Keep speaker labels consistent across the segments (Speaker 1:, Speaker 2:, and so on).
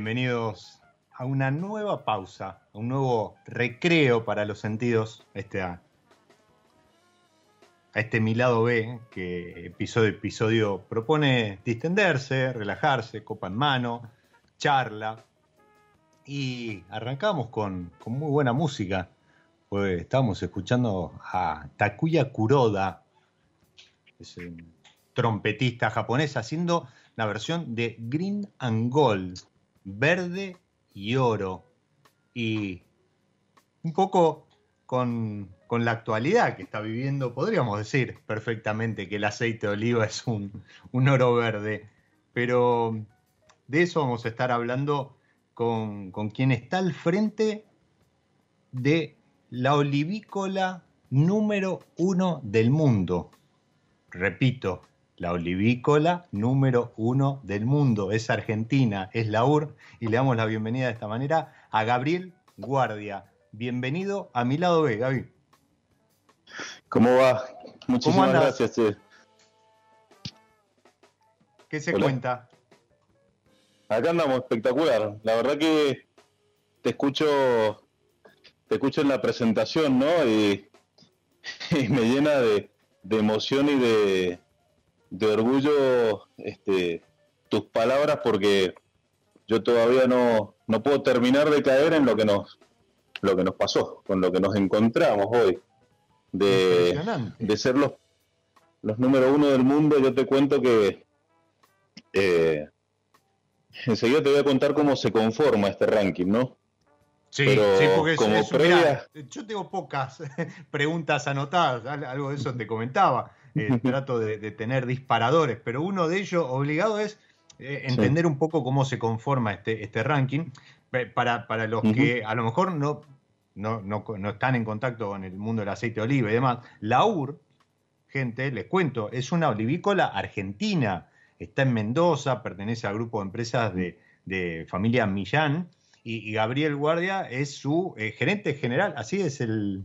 Speaker 1: Bienvenidos a una nueva pausa, a un nuevo recreo para los sentidos, este, a, a este mi lado B, que episodio episodio propone distenderse, relajarse, copa en mano, charla. Y arrancamos con, con muy buena música. Pues estábamos escuchando a Takuya Kuroda, trompetista japonés, haciendo la versión de Green and Gold, verde y oro. Y un poco con, con, la actualidad que está viviendo, podríamos decir perfectamente que el aceite de oliva es un, un oro verde. Pero de eso vamos a estar hablando con, con quien está al frente de la olivícola número uno del mundo. Repito, la olivícola número uno del mundo. Es Argentina, es la UR, y le damos la bienvenida de esta manera a Gabriel Guardia. Bienvenido a mi lado B, Gaby.
Speaker 2: ¿Cómo va? Muchísimas gracias. Eh.
Speaker 1: ¿Qué se Hola. cuenta?
Speaker 2: Acá andamos, espectacular. La verdad que te escucho, te escucho en la presentación, ¿no? Y, y me llena de, de emoción y de, de orgullo este, tus palabras porque yo todavía no, no puedo terminar de caer en lo que nos lo que nos pasó, con lo que nos encontramos hoy. De, de ser los, los número uno del mundo, yo te cuento que eh, enseguida te voy a contar cómo se conforma este ranking, ¿no?
Speaker 1: Sí, sí, porque como es, previa... Mirá, yo tengo pocas preguntas anotadas, algo de eso te comentaba. Eh, trato de, de, tener disparadores, pero uno de ellos obligado es eh, entender sí. un poco cómo se conforma este, este ranking. Para, para los uh -huh. que a lo mejor no, no, no, no, están en contacto con el mundo del aceite de oliva y demás, la UR, gente, les cuento, es una olivícola argentina. Está en Mendoza, pertenece al grupo de empresas de, de familia Millán, y, Gabriel Guardia es su eh, gerente general, así es el...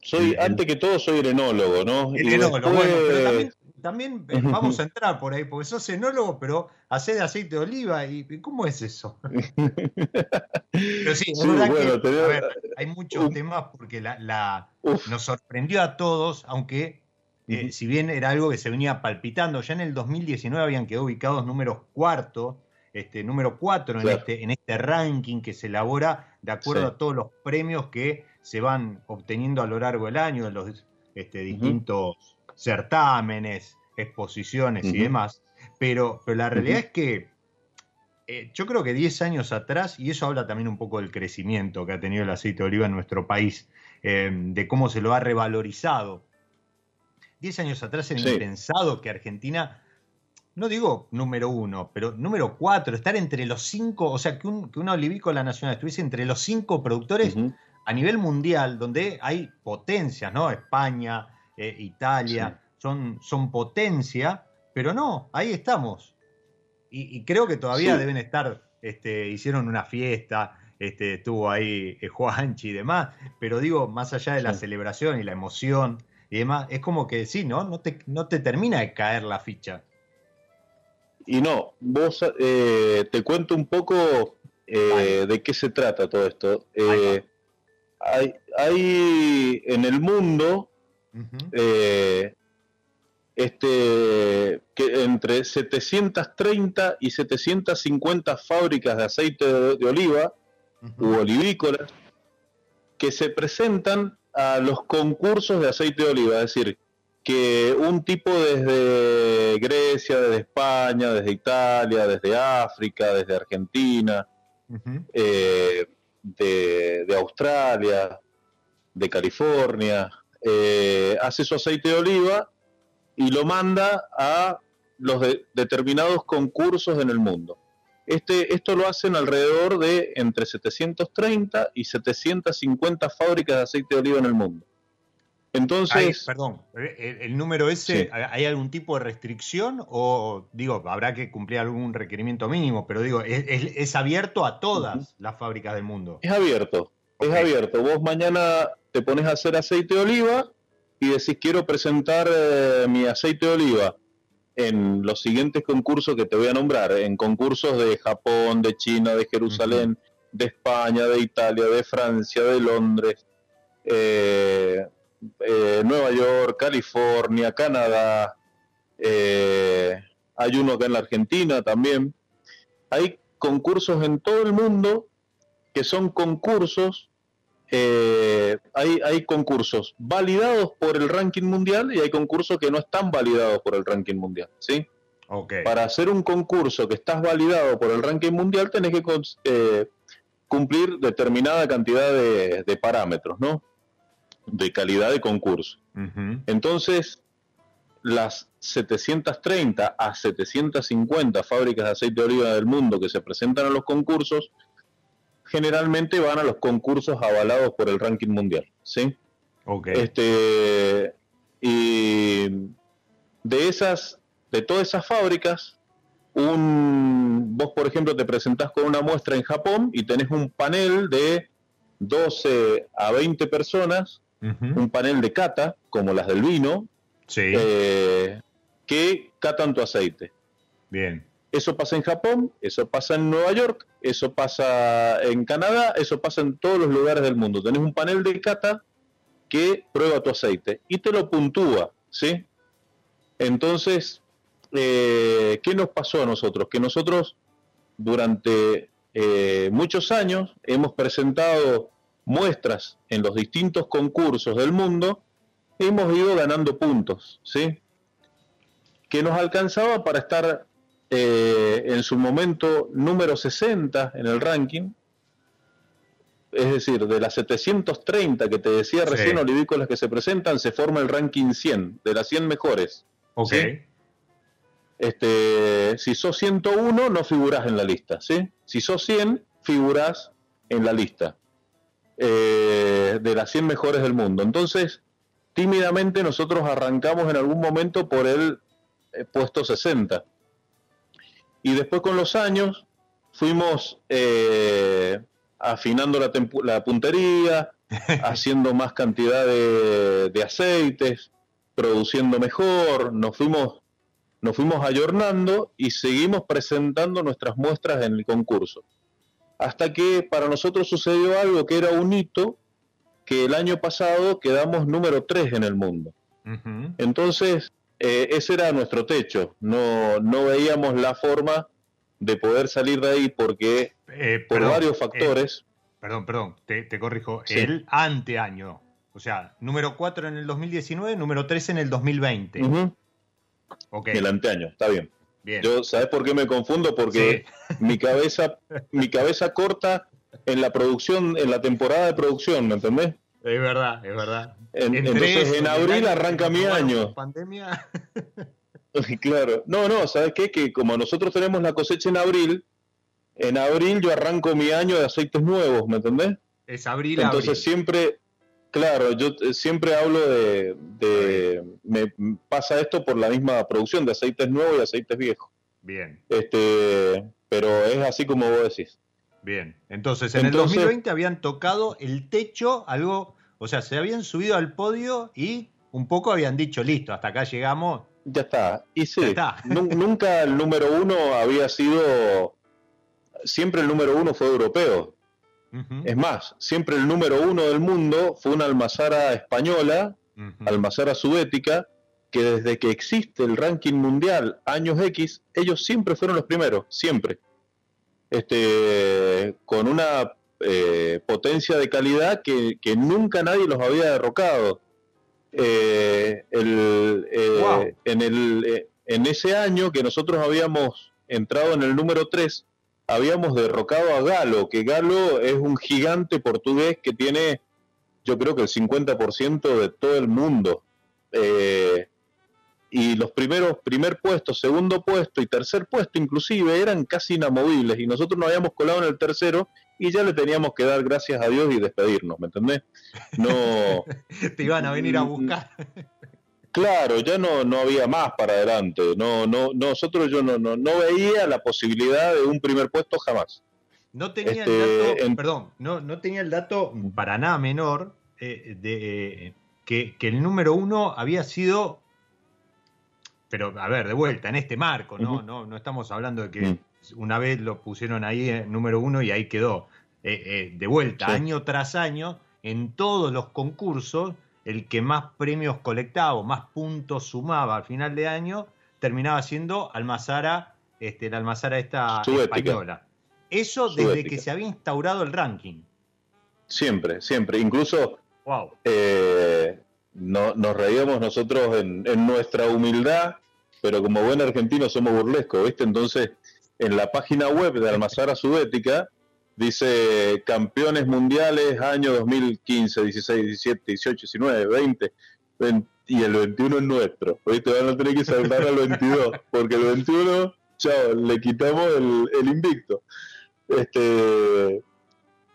Speaker 2: Soy, antes que todo, soy enólogo, ¿no?
Speaker 1: Enólogo, bueno, pero también también eh, vamos a entrar por ahí, porque sos enólogo, pero hace de aceite de oliva. ¿Y cómo es eso? pero sí, es verdad que hay muchos temas porque la, nos sorprendió a todos, aunque eh, si bien era algo que se venía palpitando, ya en el 2019 habían quedado ubicados números cuarto, este, número cuatro en, este, en este ranking que se elabora de acuerdo a todos los premios que se van obteniendo a lo largo del año de los este, distintos certámenes, exposiciones y demás, pero, pero la realidad es que eh, yo creo que 10 años atrás, y eso habla también un poco del crecimiento que ha tenido el aceite de oliva en nuestro país, eh, de cómo se lo ha revalorizado. 10 años atrás era impensado que Argentina, no digo número uno, pero número cuatro, estar entre los cinco, o sea, que, un, que una olivícola nacional estuviese entre los cinco productores a nivel mundial, donde hay potencias, ¿no? España, eh, Italia, son, son potencia, pero no, ahí estamos. Y, creo que todavía deben estar, este, hicieron una fiesta, este, estuvo ahí eh, Juanchi y demás, pero digo, más allá de la celebración y la emoción y demás, es como que sí, ¿no? No te, no te termina de caer la ficha.
Speaker 2: Y no, vos eh, te cuento un poco de qué se trata todo esto. Hay, hay, en el mundo eh, este, que entre 730 y 750 fábricas de aceite de, oliva u olivícolas que se presentan a los concursos de aceite de oliva, es decir, que un tipo desde Grecia, desde España, desde Italia, desde África, desde Argentina, eh, de, Australia, de California, eh, hace su aceite de oliva y lo manda a los determinados concursos en el mundo. Este, esto lo hacen alrededor de entre 730 y 750 fábricas de aceite de oliva en el mundo. Entonces.
Speaker 1: perdón, ¿el, número ese, ¿hay algún tipo de restricción? O, digo, habrá que cumplir algún requerimiento mínimo, pero digo, ¿es, abierto a todas las fábricas del mundo?
Speaker 2: Es abierto, es abierto. Vos mañana te pones a hacer aceite de oliva y decís quiero presentar eh, mi aceite de oliva en los siguientes concursos que te voy a nombrar, en concursos de Japón, de China, de Jerusalén, de España, de Italia, de Francia, de Londres, eh, eh, Nueva York, California, Canadá, hay uno acá en la Argentina también. Hay concursos en todo el mundo que son concursos eh, hay, hay concursos validados por el ranking mundial y hay concursos que no están validados por el ranking mundial, ¿sí? Para hacer un concurso que estás validado por el ranking mundial tenés que eh, cumplir determinada cantidad de, parámetros, ¿no? De calidad de concurso. Entonces, las 730 a 750 fábricas de aceite de oliva del mundo que se presentan a los concursos generalmente van a los concursos avalados por el ranking mundial, ¿sí?
Speaker 1: Okay.
Speaker 2: Este, y de esas, de todas esas fábricas, un, vos por ejemplo te presentás con una muestra en Japón y tenés un panel de 12 a 20 personas, un panel de cata, como las del vino, eh, que catan tu aceite.
Speaker 1: Bien.
Speaker 2: Eso pasa en Japón, eso pasa en Nueva York, eso pasa en Canadá, eso pasa en todos los lugares del mundo. Tenés un panel de cata que prueba tu aceite y te lo puntúa, ¿sí? Entonces, eh, ¿qué nos pasó a nosotros? Que nosotros durante eh, muchos años hemos presentado muestras en los distintos concursos del mundo, hemos ido ganando puntos, ¿sí? Que nos alcanzaba para estar eh, en su momento número 60 en el ranking, es decir, de las 730 que te decía recién, olivícolas que se presentan, se forma el ranking 100, de las 100 mejores.
Speaker 1: Ok.
Speaker 2: Este, si sos 101, no figurás en la lista, ¿sí? Si sos 100, figurás en la lista eh, de las 100 mejores del mundo. Entonces, tímidamente nosotros arrancamos en algún momento por el eh, puesto 60 Y después con los años fuimos eh, afinando la, la puntería, haciendo más cantidad de, de, aceites, produciendo mejor, nos fuimos, nos fuimos ayornando y seguimos presentando nuestras muestras en el concurso. Hasta que para nosotros sucedió algo que era un hito, que el año pasado quedamos número 3 en el mundo. Entonces, eh, ese era nuestro techo. No, no veíamos la forma de poder salir de ahí porque
Speaker 1: Eh,
Speaker 2: por
Speaker 1: perdón,
Speaker 2: varios
Speaker 1: eh,
Speaker 2: factores.
Speaker 1: Perdón, perdón, te, te corrijo.
Speaker 2: Sí.
Speaker 1: El anteaño. O sea, número 4 en el 2019, número 3 en el 2020.
Speaker 2: Ujú,
Speaker 1: Ok,
Speaker 2: El anteaño, está bien.
Speaker 1: Bien.
Speaker 2: Yo, ¿sabes por qué me confundo? Porque mi cabeza, mi cabeza corta en la producción, en la temporada de producción, ¿me entendés?
Speaker 1: Es verdad, es verdad.
Speaker 2: En- entonces en abril arranca mi año.
Speaker 1: Pandemia.
Speaker 2: Claro. No, no, ¿sabes qué? Que como nosotros tenemos la cosecha en abril, en abril yo arranco mi año de aceites nuevos, ¿me entendés?
Speaker 1: Es abril,
Speaker 2: Entonces
Speaker 1: abril.
Speaker 2: siempre, claro, yo eh, siempre hablo de, de- me pasa esto por la misma producción de aceites nuevos y aceites viejos.
Speaker 1: Bien,
Speaker 2: Este, pero es así como vos decís.
Speaker 1: bien. Entonces, en
Speaker 2: Entonces-
Speaker 1: el 2020 habían tocado el techo, algo, o sea, se habían subido al podio y un poco habían dicho, listo, hasta acá llegamos.
Speaker 2: Ya está. Y sí,
Speaker 1: está.
Speaker 2: nu- nunca el número uno había sido, siempre el número uno fue europeo. Es más, siempre el número uno del mundo fue una almazara española, almazara subética, que desde que existe el ranking mundial años X, ellos siempre fueron los primeros, siempre. Este, con una eh, potencia de calidad que, que nunca nadie los había derrocado. Eh, el, eh,
Speaker 1: Wow.
Speaker 2: en, el, en ese año que nosotros habíamos entrado en el número 3, habíamos derrocado a Galo, que Galo es un gigante portugués que tiene, yo creo que el 50% de todo el mundo. Eh, y los primeros, primer puesto, segundo puesto y tercer puesto inclusive eran casi inamovibles y nosotros nos habíamos colado en el tercero y ya le teníamos que dar gracias a Dios y despedirnos, ¿me entendés? No,
Speaker 1: Te iban a venir a buscar.
Speaker 2: Claro, ya no, no había más para adelante, no, no, nosotros yo no, no, no veía la posibilidad de un primer puesto jamás.
Speaker 1: No tenía
Speaker 2: Este,
Speaker 1: el dato,
Speaker 2: en-
Speaker 1: perdón, no, no tenía el dato para nada menor eh, de eh, que, que el número uno había sido, pero a ver, de vuelta, en este marco, ¿no? No, no estamos hablando de que
Speaker 2: Mm.
Speaker 1: una vez lo pusieron ahí en número uno y ahí quedó. Eh, eh, de vuelta,
Speaker 2: Sí.
Speaker 1: año tras año, en todos los concursos, el que más premios colectaba, o más puntos sumaba al final de año, terminaba siendo Almazara, este, la Almazara esta
Speaker 2: Suética.
Speaker 1: española. Eso desde que se había instaurado el ranking.
Speaker 2: Siempre, siempre, incluso
Speaker 1: Wow.
Speaker 2: eh, no, nos reíamos nosotros en, en nuestra humildad, pero como buen argentino somos burlescos, ¿viste? Entonces, en la página web de Almazara Subética dice campeones mundiales año 2015, 16, 17, 18, 19, 20, 20, y el 21 es nuestro, ¿viste? Van a tener que saltar al 22, porque el 21, chao, le quitamos el, el invicto. Este,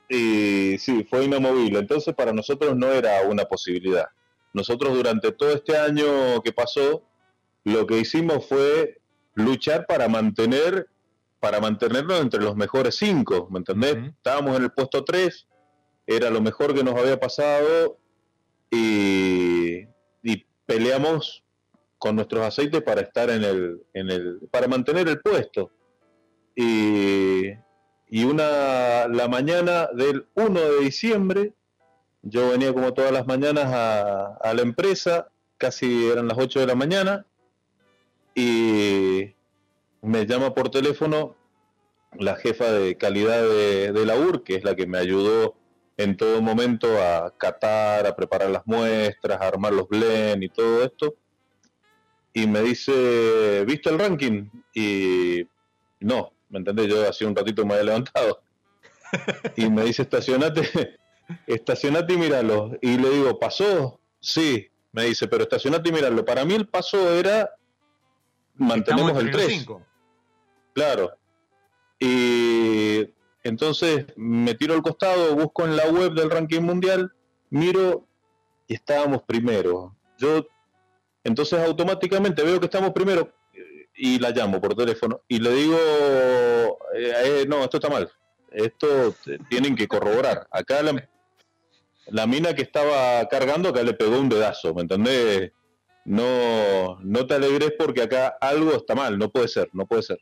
Speaker 2: y sí, fue inamovible. Entonces para nosotros no era una posibilidad. Nosotros durante todo este año que pasó, lo que hicimos fue luchar para mantener, para mantenernos entre los mejores cinco, ¿me entendés? Estábamos en el puesto 3, era lo mejor que nos había pasado y, y peleamos con nuestros aceites para estar en el, en el, para mantener el puesto. Y, y una, la mañana del 1 de diciembre, yo venía como todas las mañanas a, a la empresa, casi eran las 8 de la mañana, y me llama por teléfono la jefa de calidad de, de la UR, que es la que me ayudó en todo momento a catar, a preparar las muestras, a armar los blend y todo esto. Y me dice, ¿viste el ranking? Y no, ¿me entendés? Yo hacía un ratito me había levantado. Y me dice, estacionate, estacionate y míralo. Y le digo, ¿pasó? Sí, me dice, pero estacionate y míralo. Para mí el paso era, mantenemos
Speaker 1: Estamos
Speaker 2: el
Speaker 1: entre los
Speaker 2: 3.
Speaker 1: cinco.
Speaker 2: Claro. Y entonces me tiro al costado, busco en la web del ranking mundial, miro y estábamos primero. Yo entonces automáticamente veo que estamos primero. y la llamo por teléfono y le digo, eh, no, esto está mal, esto tienen que corroborar. Acá la, la mina que estaba cargando, acá le pegó un dedazo, ¿me entendés? No, no te alegres porque acá algo está mal, no puede ser, no puede ser.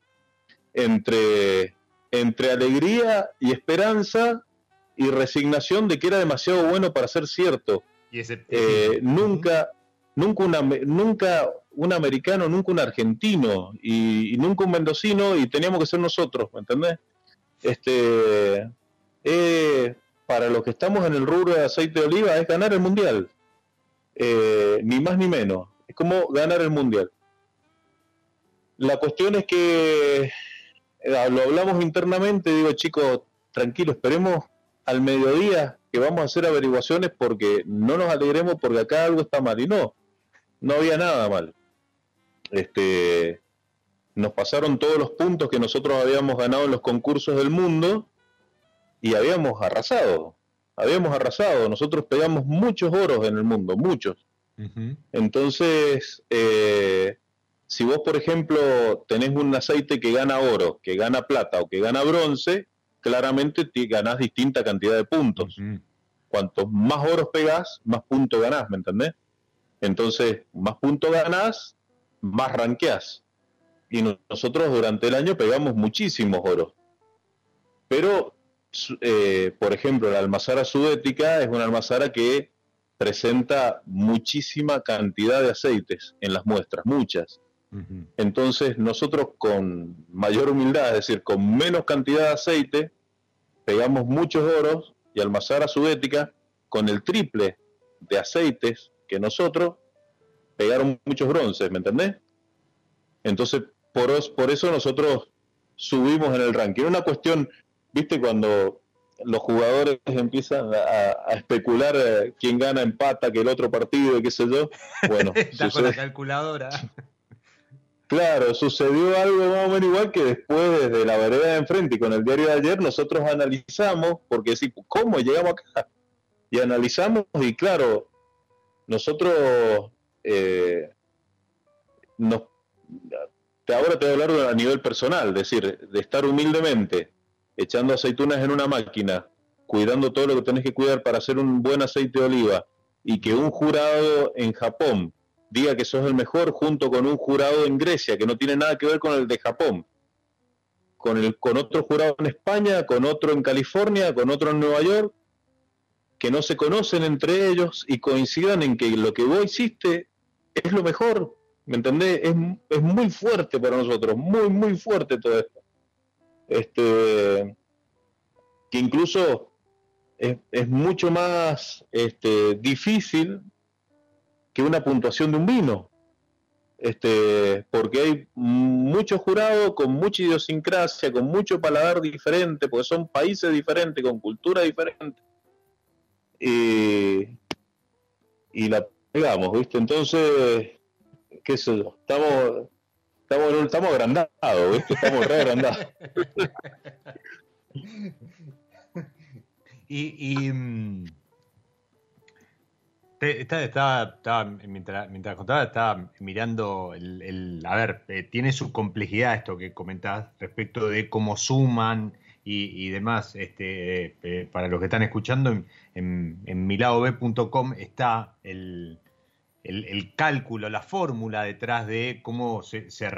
Speaker 2: Entre, entre alegría y esperanza y resignación de que era demasiado bueno para ser cierto.
Speaker 1: Y ese,
Speaker 2: Eh, nunca, nunca, una, nunca un americano, nunca un argentino y, y nunca un mendocino y teníamos que ser nosotros, ¿me entendés? Este, eh, para los que estamos en el rubro de aceite de oliva es ganar el mundial, Eh, ni más ni menos, es como ganar el mundial. La cuestión es que lo hablamos internamente, digo chicos, tranquilo, esperemos al mediodía que vamos a hacer averiguaciones porque no nos alegremos porque acá algo está mal. Y no, no había nada mal. Este, nos pasaron todos los puntos que nosotros habíamos ganado en los concursos del mundo y habíamos arrasado. Habíamos arrasado. Nosotros pegamos muchos oros en el mundo, muchos. Entonces, eh, si vos, por ejemplo, tenés un aceite que gana oro, que gana plata o que gana bronce, claramente te ganás distinta cantidad de puntos.
Speaker 1: Ujú.
Speaker 2: Cuantos más oros pegás, más puntos ganás, ¿me entendés? Entonces, más puntos ganás, más ranqueás. Y no- nosotros durante el año pegamos muchísimos oros. Pero, eh, por ejemplo, la almazara sudética es una almazara que presenta muchísima cantidad de aceites en las muestras, muchas. Entonces nosotros con mayor humildad, es decir, con menos cantidad de aceite, pegamos muchos oros y Almazara Sudética, con el triple de aceites que nosotros, pegaron muchos bronces, ¿me entendés? Entonces, por, os- por eso nosotros subimos en el ranking. Una cuestión, viste, cuando los jugadores empiezan a, a especular eh, quién gana, empata, que el otro partido qué sé yo. Bueno,
Speaker 1: Está con la calculadora.
Speaker 2: Claro, sucedió algo más o menos igual que después desde la vereda de enfrente y con el diario de ayer nosotros analizamos, porque sí, ¿cómo llegamos acá? Y analizamos y claro, nosotros eh, nos, ahora te voy a hablar a nivel personal, es decir, de estar humildemente echando aceitunas en una máquina, cuidando todo lo que tenés que cuidar para hacer un buen aceite de oliva y que un jurado en Japón diga que sos el mejor junto con un jurado en Grecia que no tiene nada que ver con el de Japón, con, el, con otro jurado en España, con otro en California, con otro en Nueva York, que no se conocen entre ellos y coincidan en que lo que vos hiciste es lo mejor, ¿me entendés? Es, es muy fuerte para nosotros, muy, muy fuerte todo esto. Este, que incluso es, es mucho más este, difícil que una puntuación de un vino. Este, porque hay muchos jurados con mucha idiosincrasia, con mucho paladar diferente, porque son países diferentes, con cultura diferente. Y, y la pegamos, ¿viste? Entonces, qué sé yo, estamos, estamos, estamos agrandados, ¿viste? Estamos re agrandados.
Speaker 1: Y, y, mm, estaba, estaba- estaba- mientras, mientras contaba, estaba mirando el, el- a ver, eh, tiene su complejidad esto que comentás respecto de cómo suman y, y demás. Este, eh, eh, para los que están escuchando, en, en, está el, el, el cálculo, la fórmula detrás de cómo se, se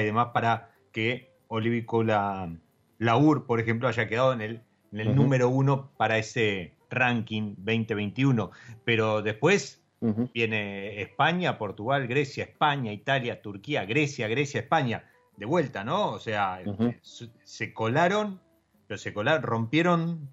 Speaker 1: y demás para que Olivicola Laur, por ejemplo, haya quedado en el, en el número uno para ese ranking 2021. Pero después viene España, Portugal, Grecia, España, Italia, Turquía, Grecia, Grecia, España. De vuelta, ¿no? O sea, se- se colaron, pero se colaron, rompieron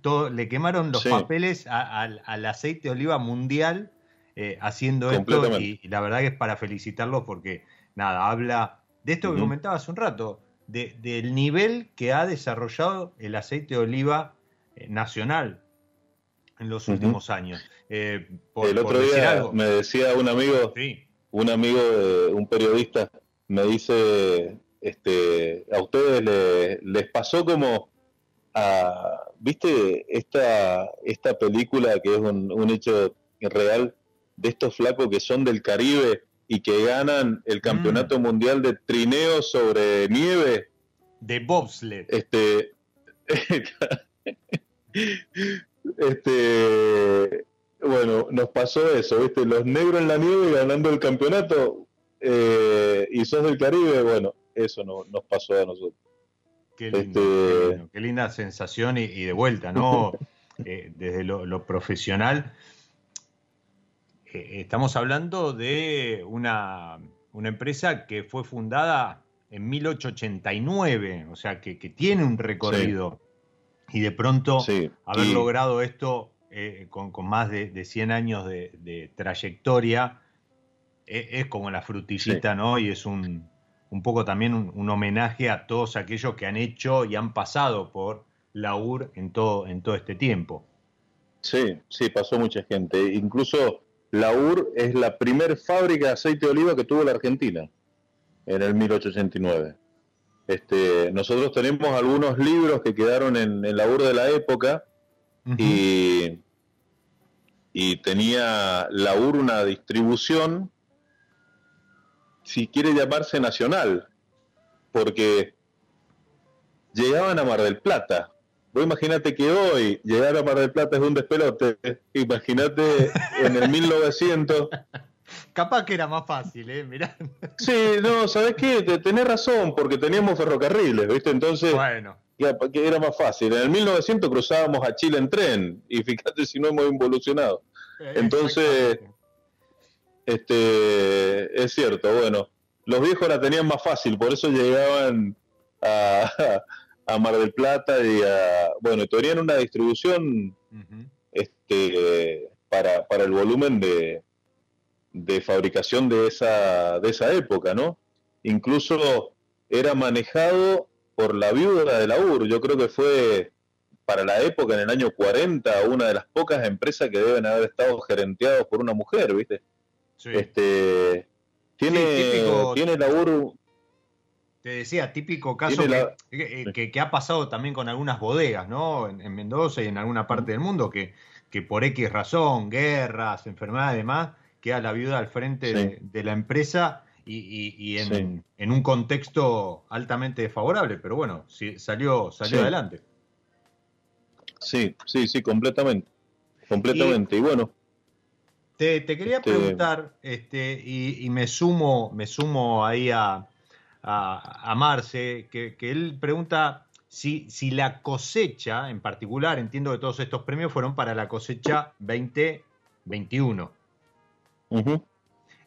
Speaker 1: todo, le quemaron los
Speaker 2: Sí.
Speaker 1: papeles a- al, al aceite de oliva mundial eh, haciendo esto y, y la verdad que es para felicitarlos porque nada, habla de esto que comentaba hace un rato, de- del nivel que ha desarrollado el aceite de oliva eh, nacional en los últimos años. Eh, por-
Speaker 2: El
Speaker 1: por
Speaker 2: otro
Speaker 1: decir
Speaker 2: día
Speaker 1: algo.
Speaker 2: me decía un amigo,
Speaker 1: Sí,
Speaker 2: un amigo, de- un periodista, me dice, este, a ustedes le- les pasó como a, viste, esta, esta película que es un, un hecho real de estos flacos que son del Caribe y que ganan el campeonato
Speaker 1: Mm.
Speaker 2: mundial de trineo sobre nieve.
Speaker 1: De bobsled.
Speaker 2: Este, este, bueno, nos pasó eso, ¿viste? Los negros en la nieve ganando el campeonato eh, y sos del Caribe, bueno, eso no, nos pasó a nosotros.
Speaker 1: Qué, lindo,
Speaker 2: Este-
Speaker 1: qué lindo, qué linda sensación y, y de vuelta, ¿no? Eh, desde lo, lo profesional. eh, estamos hablando de una, una empresa que fue fundada en 1889, o sea, que, que tiene un recorrido. Y de pronto
Speaker 2: Sí,
Speaker 1: haber
Speaker 2: y-
Speaker 1: logrado esto eh, con, con más de, de 100 años de, de trayectoria e- es, como la frutillita, ¿no? Y es un, un poco también un, un homenaje a todos aquellos que han hecho y han pasado por la UR en todo, en todo este tiempo.
Speaker 2: Sí, sí, pasó mucha gente. Incluso la UR es la primer fábrica de aceite de oliva que tuvo la Argentina en el 1889. Este, nosotros tenemos algunos libros que quedaron en, en la UR de la época y, y tenía la UR una distribución, si quiere llamarse nacional, porque llegaban a Mar del Plata. Vos imaginate que hoy llegar a Mar del Plata es un despelote. Imagínate en el 1900.
Speaker 1: Capaz que era más fácil, ¿eh? Mirá.
Speaker 2: Sí, no, ¿sabés qué? Te- Tenés razón, porque teníamos ferrocarriles, ¿viste? Entonces,
Speaker 1: Bueno,
Speaker 2: que era más fácil. En el 1900 cruzábamos a Chile en tren, y fíjate si no hemos evolucionado. Entonces-
Speaker 1: exactamente.
Speaker 2: Este, es cierto, bueno, los viejos la tenían más fácil, por eso llegaban a, a Mar del Plata y a, bueno, tenían una distribución este, para, para el volumen de, de fabricación de esa, de esa época, ¿no? Incluso era manejado por la viuda de la UR, yo creo que fue para la época, en el año 40, una de las pocas empresas que deben haber estado gerenteados por una mujer, ¿viste?
Speaker 1: Sí.
Speaker 2: Este, tiene,
Speaker 1: Sí, típico-
Speaker 2: tiene la UR,
Speaker 1: Te decía, típico caso
Speaker 2: Tiene
Speaker 1: que,
Speaker 2: la-
Speaker 1: que- que- que ha pasado también con algunas bodegas, ¿no? En, en Mendoza y en alguna parte del mundo, que, que por X razón, guerras, enfermedades y demás, queda la viuda al frente
Speaker 2: Sí.
Speaker 1: de, de la empresa y, y- y en,
Speaker 2: Sí.
Speaker 1: en un contexto altamente desfavorable, pero bueno, sí, salió, salió adelante.
Speaker 2: sí, sí, sí, completamente, completamente, y, bueno,
Speaker 1: Te, te quería
Speaker 2: Este-
Speaker 1: preguntar, este, y, y me sumo, me sumo ahí a, a, a Marce, que, que él pregunta si, si la cosecha, en particular, entiendo que todos estos premios fueron para la cosecha 2021.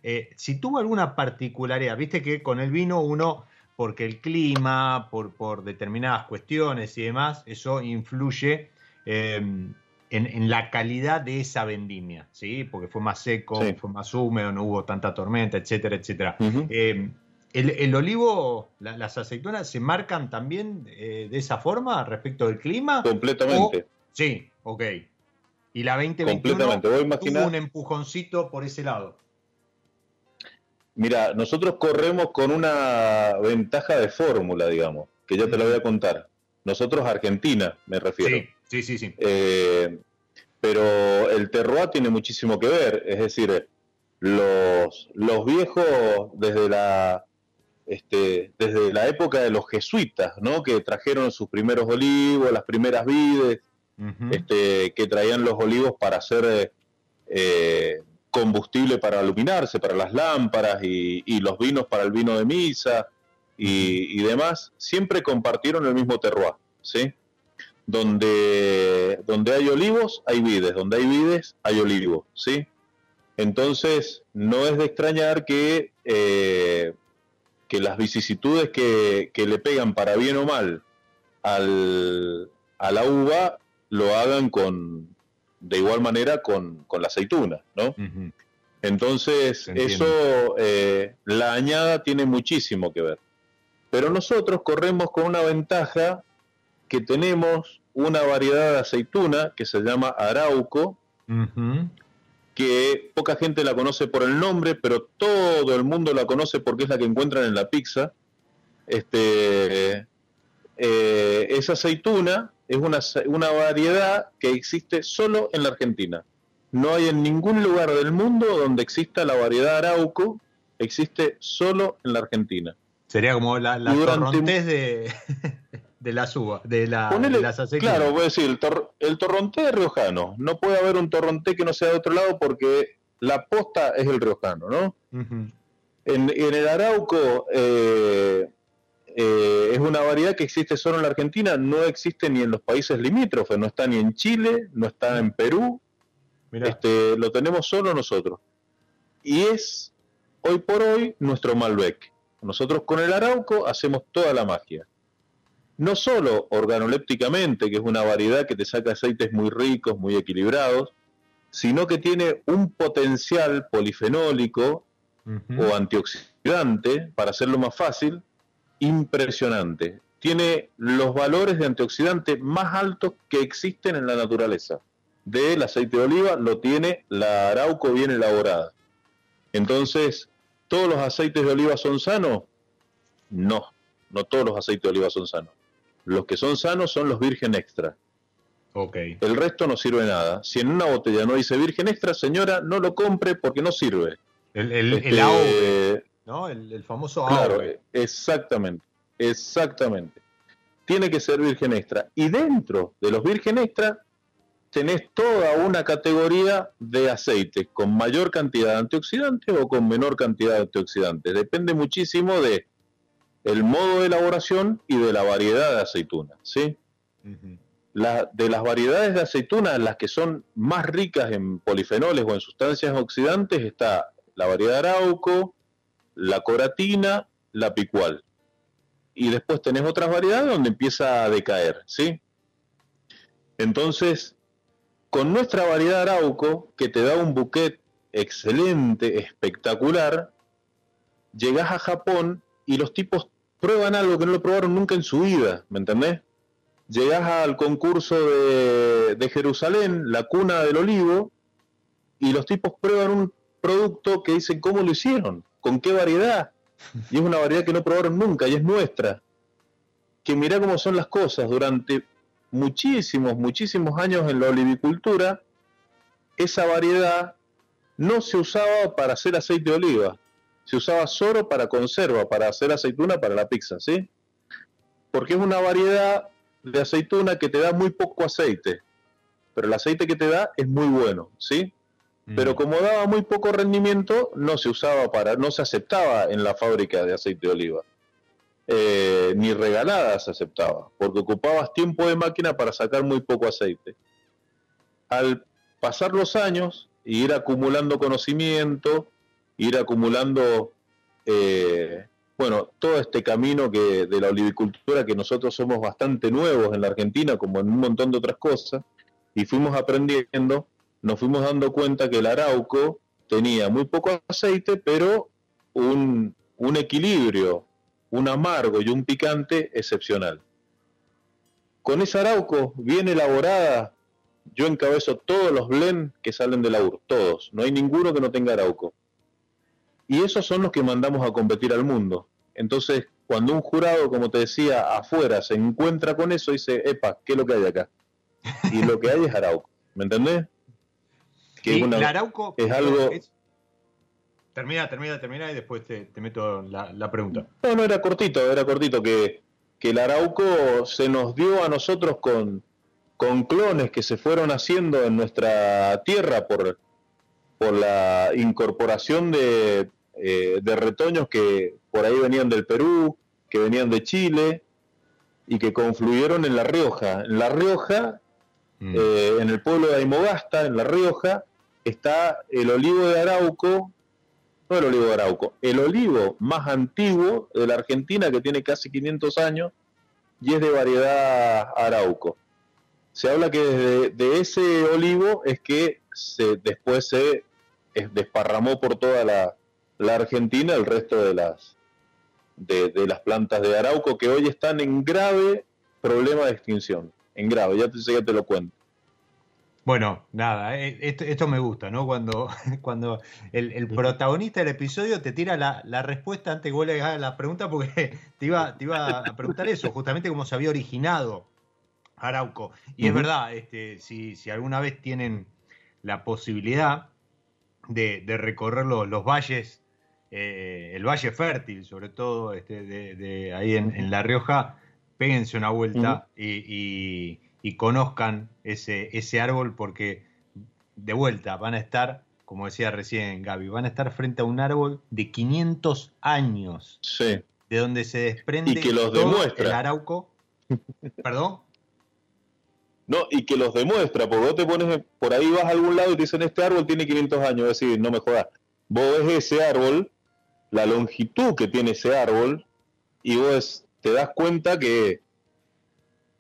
Speaker 1: Eh, si tuvo alguna particularidad, viste que con el vino uno, porque el clima, por, por determinadas cuestiones y demás, eso influye eh, en, en la calidad de esa vendimia, ¿sí? Porque fue más seco,
Speaker 2: Sí.
Speaker 1: fue más húmedo, no hubo tanta tormenta, etcétera, etcétera. Eh, el, el olivo, la- las aceitunas, ¿se marcan también eh, de esa forma respecto del clima?
Speaker 2: completamente.
Speaker 1: Sí, ok. Y la 2021
Speaker 2: Completamente. Vos
Speaker 1: tuvo un empujoncito por ese lado.
Speaker 2: Mira, nosotros corremos con una ventaja de fórmula, digamos, que ya te la voy a contar. Nosotros Argentina, me refiero.
Speaker 1: Sí, sí, sí, sí.
Speaker 2: Eh, pero el terroir tiene muchísimo que ver, es decir, los, los viejos desde la este, desde la época de los jesuitas, ¿no? que trajeron sus primeros olivos, las primeras vides, Este, que traían los olivos para hacer eh, eh, combustible para iluminarse, para las lámparas y, y los vinos para el vino de misa y, y demás, siempre compartieron el mismo terroir, ¿sí? Donde, donde hay olivos, hay vides, donde hay vides, hay olivos, ¿sí? Entonces, no es de extrañar que, eh, que las vicisitudes que, que le pegan para bien o mal al, a la uva lo hagan con de igual manera con, con la aceituna, ¿no? Entonces, eso, eh, la añada tiene muchísimo que ver. Pero nosotros corremos con una ventaja que tenemos una variedad de aceituna que se llama Arauco, que poca gente la conoce por el nombre, pero todo el mundo la conoce porque es la que encuentran en la pizza. Este, eh, esa aceituna es una, una variedad que existe solo en la Argentina. No hay en ningún lugar del mundo donde exista la variedad Arauco existe solo en la Argentina.
Speaker 1: Sería como la, la de, de las uvas, de, la, las.
Speaker 2: Claro, voy a decir, el, el torrontés es riojano. No puede haber un torrontés que no sea de otro lado porque la posta es el riojano, ¿no? en, en, el Arauco eh, eh, es una variedad que existe solo en la Argentina, no existe ni en los países limítrofes, no está ni en Chile, no está en Perú, este, lo tenemos solo nosotros. Y es hoy por hoy nuestro Malbec. Nosotros con el Arauco hacemos toda la magia. No solo organolépticamente, que es una variedad que te saca aceites muy ricos, muy equilibrados, sino que tiene un potencial polifenólico o antioxidante, para hacerlo más fácil, impresionante. Tiene los valores de antioxidante más altos que existen en la naturaleza. Del aceite de oliva lo tiene la Arauco bien elaborada. Entonces, ¿todos los aceites de oliva son sanos? No, no todos los aceites de oliva son sanos. Los que son sanos son los virgen extra.
Speaker 1: Okay.
Speaker 2: El resto no sirve nada. Si en una botella no dice virgen extra, señora, no lo compre porque no sirve.
Speaker 1: El, el, este, ¿no? El, famoso
Speaker 2: Claro, exactamente, exactamente. Tiene que ser virgen extra. Y dentro de los virgen extra tenés toda una categoría de aceites con mayor cantidad de antioxidantes o con menor cantidad de antioxidantes. Depende muchísimo de el modo de elaboración y de la variedad de aceituna, ¿sí? la, de las variedades de aceituna, las que son más ricas en polifenoles o en sustancias oxidantes, está la variedad Arauco, la coratina, la picual. Y después tenés otras variedades donde empieza a decaer, ¿sí? Entonces, con nuestra variedad Arauco, que te da un buquet excelente, espectacular, llegás a Japón y los tipos prueban algo que no lo probaron nunca en su vida, ¿me entendés? Llegás al concurso de, de Jerusalén, la cuna del olivo, y los tipos prueban un producto que dicen cómo lo hicieron con qué variedad. Y es una variedad que no probaron nunca y es nuestra. Que mira cómo son las cosas. Durante muchísimos, muchísimos años en la olivicultura, esa variedad no se usaba para hacer aceite de oliva. Se usaba solo para conserva, para hacer aceituna para la pizza, ¿sí? Porque es una variedad de aceituna que te da muy poco aceite. Pero el aceite que te da es muy bueno, ¿sí? Pero mm. como daba muy poco rendimiento, no se usaba para, no se aceptaba en la fábrica de aceite de oliva. Eh, ni regalada se aceptaba, porque ocupabas tiempo de máquina para sacar muy poco aceite. Al pasar los años, ir acumulando conocimiento, ir acumulando, eh, bueno, todo este camino que, de la olivicultura, que nosotros somos bastante nuevos en la Argentina, como en un montón de otras cosas, y fuimos aprendiendo, nos fuimos dando cuenta que el arauco tenía muy poco aceite, pero un, equilibrio, un amargo y un picante excepcional. Con ese arauco bien elaborada, yo encabezo todos los blends que salen de la UR, todos, no hay ninguno que no tenga arauco. Y esos son los que mandamos a competir al mundo. Entonces, cuando un jurado, como te decía, afuera se encuentra con eso, dice, epa, ¿qué es lo que hay acá? Y lo que hay es arauco, ¿me entendés?
Speaker 1: Y el Arauco
Speaker 2: es algo...
Speaker 1: Termina, termina, termina y después te, meto la, pregunta.
Speaker 2: No, no, era cortito, era cortito, que, que el Arauco se nos dio a nosotros con, con clones que se fueron haciendo en nuestra tierra por, por la incorporación de, eh, de retoños que por ahí venían del Perú, que venían de Chile y que confluyeron en La Rioja. En La Rioja, mm. eh, en el pueblo de Aymogasta, en La Rioja, está el olivo de Arauco, no el olivo de Arauco, el olivo más antiguo de la Argentina que tiene casi 500 años y es de variedad Arauco. Se habla que desde de ese olivo es que se, después se desparramó por toda la, Argentina el resto de las, de, las plantas de Arauco que hoy están en grave problema de extinción. En grave, ya te, ya te lo cuento.
Speaker 1: Bueno, nada, eh, esto, me gusta, ¿no? Cuando, cuando el, protagonista del episodio te tira la, respuesta antes que vos le hagas la pregunta, porque te iba, te iba a preguntar eso, justamente cómo se había originado Arauco. Y es verdad, este, si, si alguna vez tienen la posibilidad de, recorrer los, valles eh, el Valle Fértil, sobre todo este, de, ahí en, La Rioja, péguense una vuelta y, conozcan ese, ese árbol porque de vuelta van a estar, como decía recién Gaby, van a estar frente a un árbol de 500 años. De donde se desprende
Speaker 2: que los demuestra.
Speaker 1: el arauco. ¿Perdón?
Speaker 2: No, y que los demuestra, porque vos te pones, por ahí vas a algún lado y te dicen, este árbol tiene 500 años, es decir, no me jodas. Vos ves ese árbol, la longitud que tiene ese árbol, y vos te das cuenta que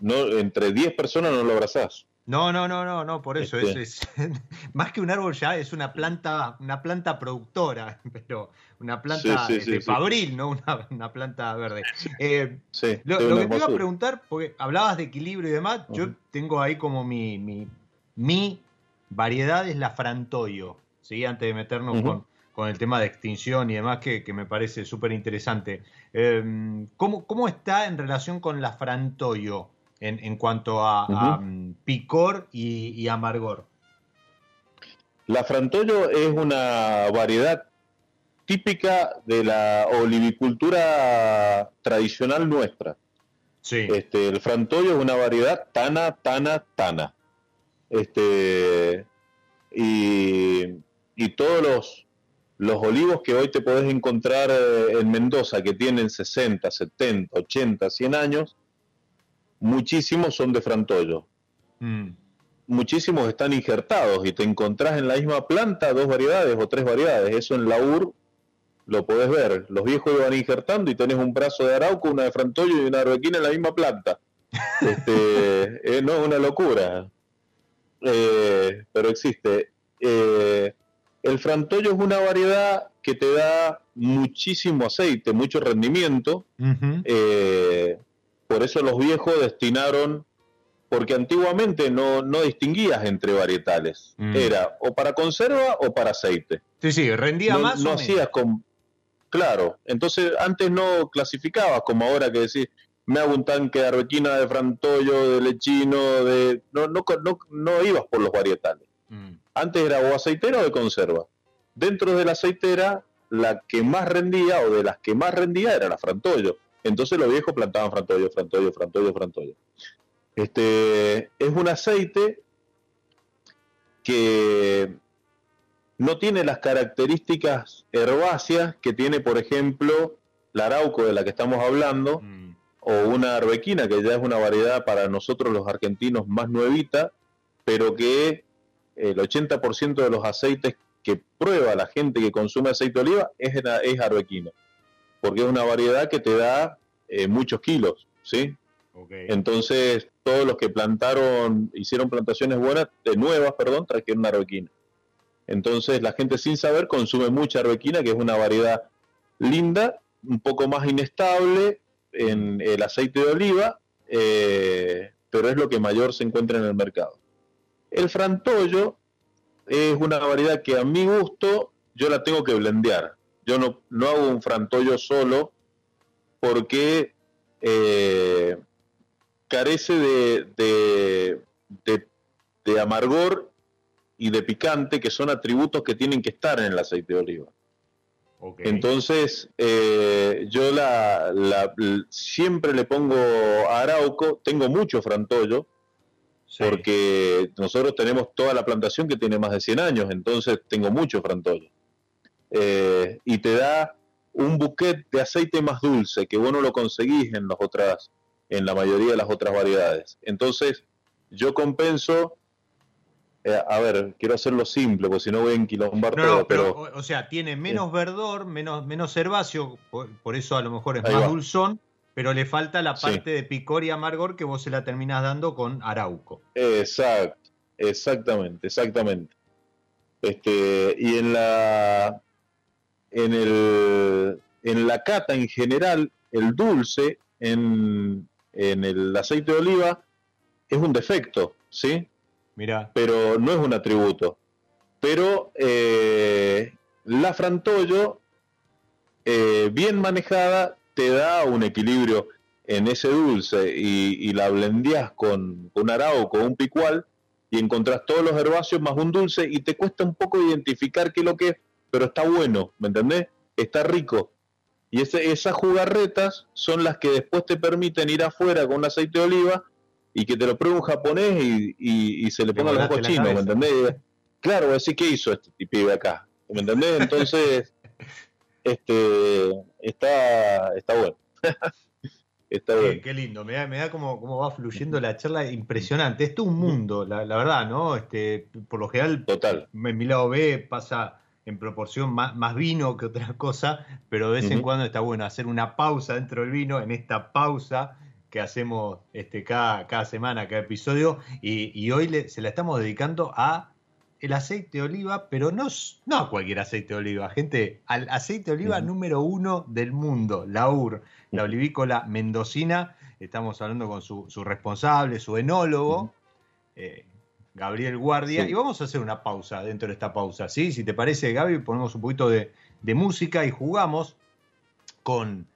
Speaker 2: no, entre 10 personas no lo abrazás.
Speaker 1: No, no, no, no, no, por eso es, este. más que un árbol ya es una planta, una planta productora, pero una planta de fabril, no una, planta verde. Eh, lo, que te iba a preguntar, porque hablabas de equilibrio y demás, yo tengo ahí como mi, mi, mi, variedad es la frantoyo, ¿sí? antes de meternos con, con, el tema de extinción y demás, que, me parece súper interesante. Em, ¿cómo, ¿Cómo está en relación con la frantoyo? En, cuanto a, mm, picor y, amargor?
Speaker 2: La Frantollo es una variedad típica de la olivicultura tradicional nuestra. Sí. Este, el Frantollo es una variedad tana, tana, tana. Este, y, todos los, los olivos que hoy te podés encontrar eh, en Mendoza, que tienen 60, 70, 80, 100 años, muchísimos son de Frantollo. Mm. Muchísimos están injertados y te encontrás en la misma planta dos variedades o tres variedades. Eso en la UR lo podés ver. Los viejos iban injertando y tenés un brazo de arauco, una de Frantollo y una arbequina en la misma planta. Este, eh, no es una locura, eh, pero existe. Eh, el Frantollo es una variedad que te da muchísimo aceite, mucho rendimiento. Por eso los viejos destinaron, porque antiguamente no, no distinguías entre varietales. Mm. Era o para conserva o para aceite.
Speaker 1: Sí, sí, rendía más.
Speaker 2: No hacías con. Claro, entonces antes no clasificabas como ahora que decís, me hago un tanque de arbequina, de frantollo, de lechino, de. No, no, no, ibas por los varietales. Mm. Antes era o aceitera o de conserva. Dentro de la aceitera, la que más rendía o de las que más rendía era la frantollo. Entonces los viejos plantaban frantollo, frantollo, frantollo, frantollo. Este, es un aceite que no tiene las características herbáceas que tiene, por ejemplo, la arauco de la que estamos hablando, mm. o una arbequina, que ya es una variedad para nosotros los argentinos más nuevita, pero que el 80% de los aceites que prueba la gente que consume aceite de oliva es, es arbequina porque es una variedad que te da eh, muchos kilos, ¿sí? Entonces, todos los que plantaron, hicieron plantaciones buenas, de nuevas, perdón, trajeron una arbequina. Entonces, la gente sin saber consume mucha arbequina, que es una variedad linda, un poco más inestable en el aceite de oliva, eh, pero es lo que mayor se encuentra en el mercado. El frantollo es una variedad que a mi gusto yo la tengo que blendear. Yo no, no hago un frantollo solo porque eh, carece de, de, amargor y de picante, que son atributos que tienen que estar en el aceite de oliva. Entonces, eh, yo la, siempre le pongo arauco, tengo mucho frantollo, porque nosotros tenemos toda la plantación que tiene más de 100 años, entonces tengo mucho frantollo. Eh, y te da un buquet de aceite más dulce que vos no lo conseguís en las otras, en la mayoría de las otras variedades. Entonces, yo compenso, eh, a ver, quiero hacerlo simple, porque si no voy a enquilombar
Speaker 1: todo, pero, O, sea, tiene menos verdor, menos, menos herbáceo, por, eso a lo mejor es más dulzón, pero le falta la parte de picor y amargor que vos se la terminás dando con arauco.
Speaker 2: Exacto, exactamente, exactamente. Este, y en la en, el, en la cata en general, el dulce en, en el aceite de oliva es un defecto, ¿sí? Mira. Pero no es un atributo. Pero eh, la frantollo, eh, bien manejada, te da un equilibrio en ese dulce y, la blendías con, con un arauco o un picual y encontrás todos los herbáceos más un dulce y te cuesta un poco identificar qué es lo que es pero está bueno, ¿me entendés? está rico. Y esas jugarretas son las que después te permiten ir afuera con un aceite de oliva y que te lo pruebe un japonés y, se le ponga los ojos chinos, ¿me entendés? Claro, así que hizo este pibe acá, ¿me entendés? Entonces, este, está, está bueno.
Speaker 1: está. Qué, lindo, me da, me da como, como, va fluyendo la charla, impresionante. Esto es un mundo, la, verdad, ¿no? Este, por lo general,
Speaker 2: Total.
Speaker 1: en mi lado B pasa en proporción más, más, vino que otra cosa, pero de vez en cuando está bueno hacer una pausa dentro del vino, en esta pausa que hacemos este, cada, cada semana, cada episodio, y, hoy se la estamos dedicando a el aceite de oliva, pero no, no a cualquier aceite de oliva, gente, al aceite de oliva número uno del mundo, la UR, la olivícola mendocina. Estamos hablando con su, responsable, su enólogo, eh, Gabriel Guardia, y vamos a hacer una pausa dentro de esta pausa, ¿sí? Si te parece, Gaby, ponemos un poquito de, música y jugamos con,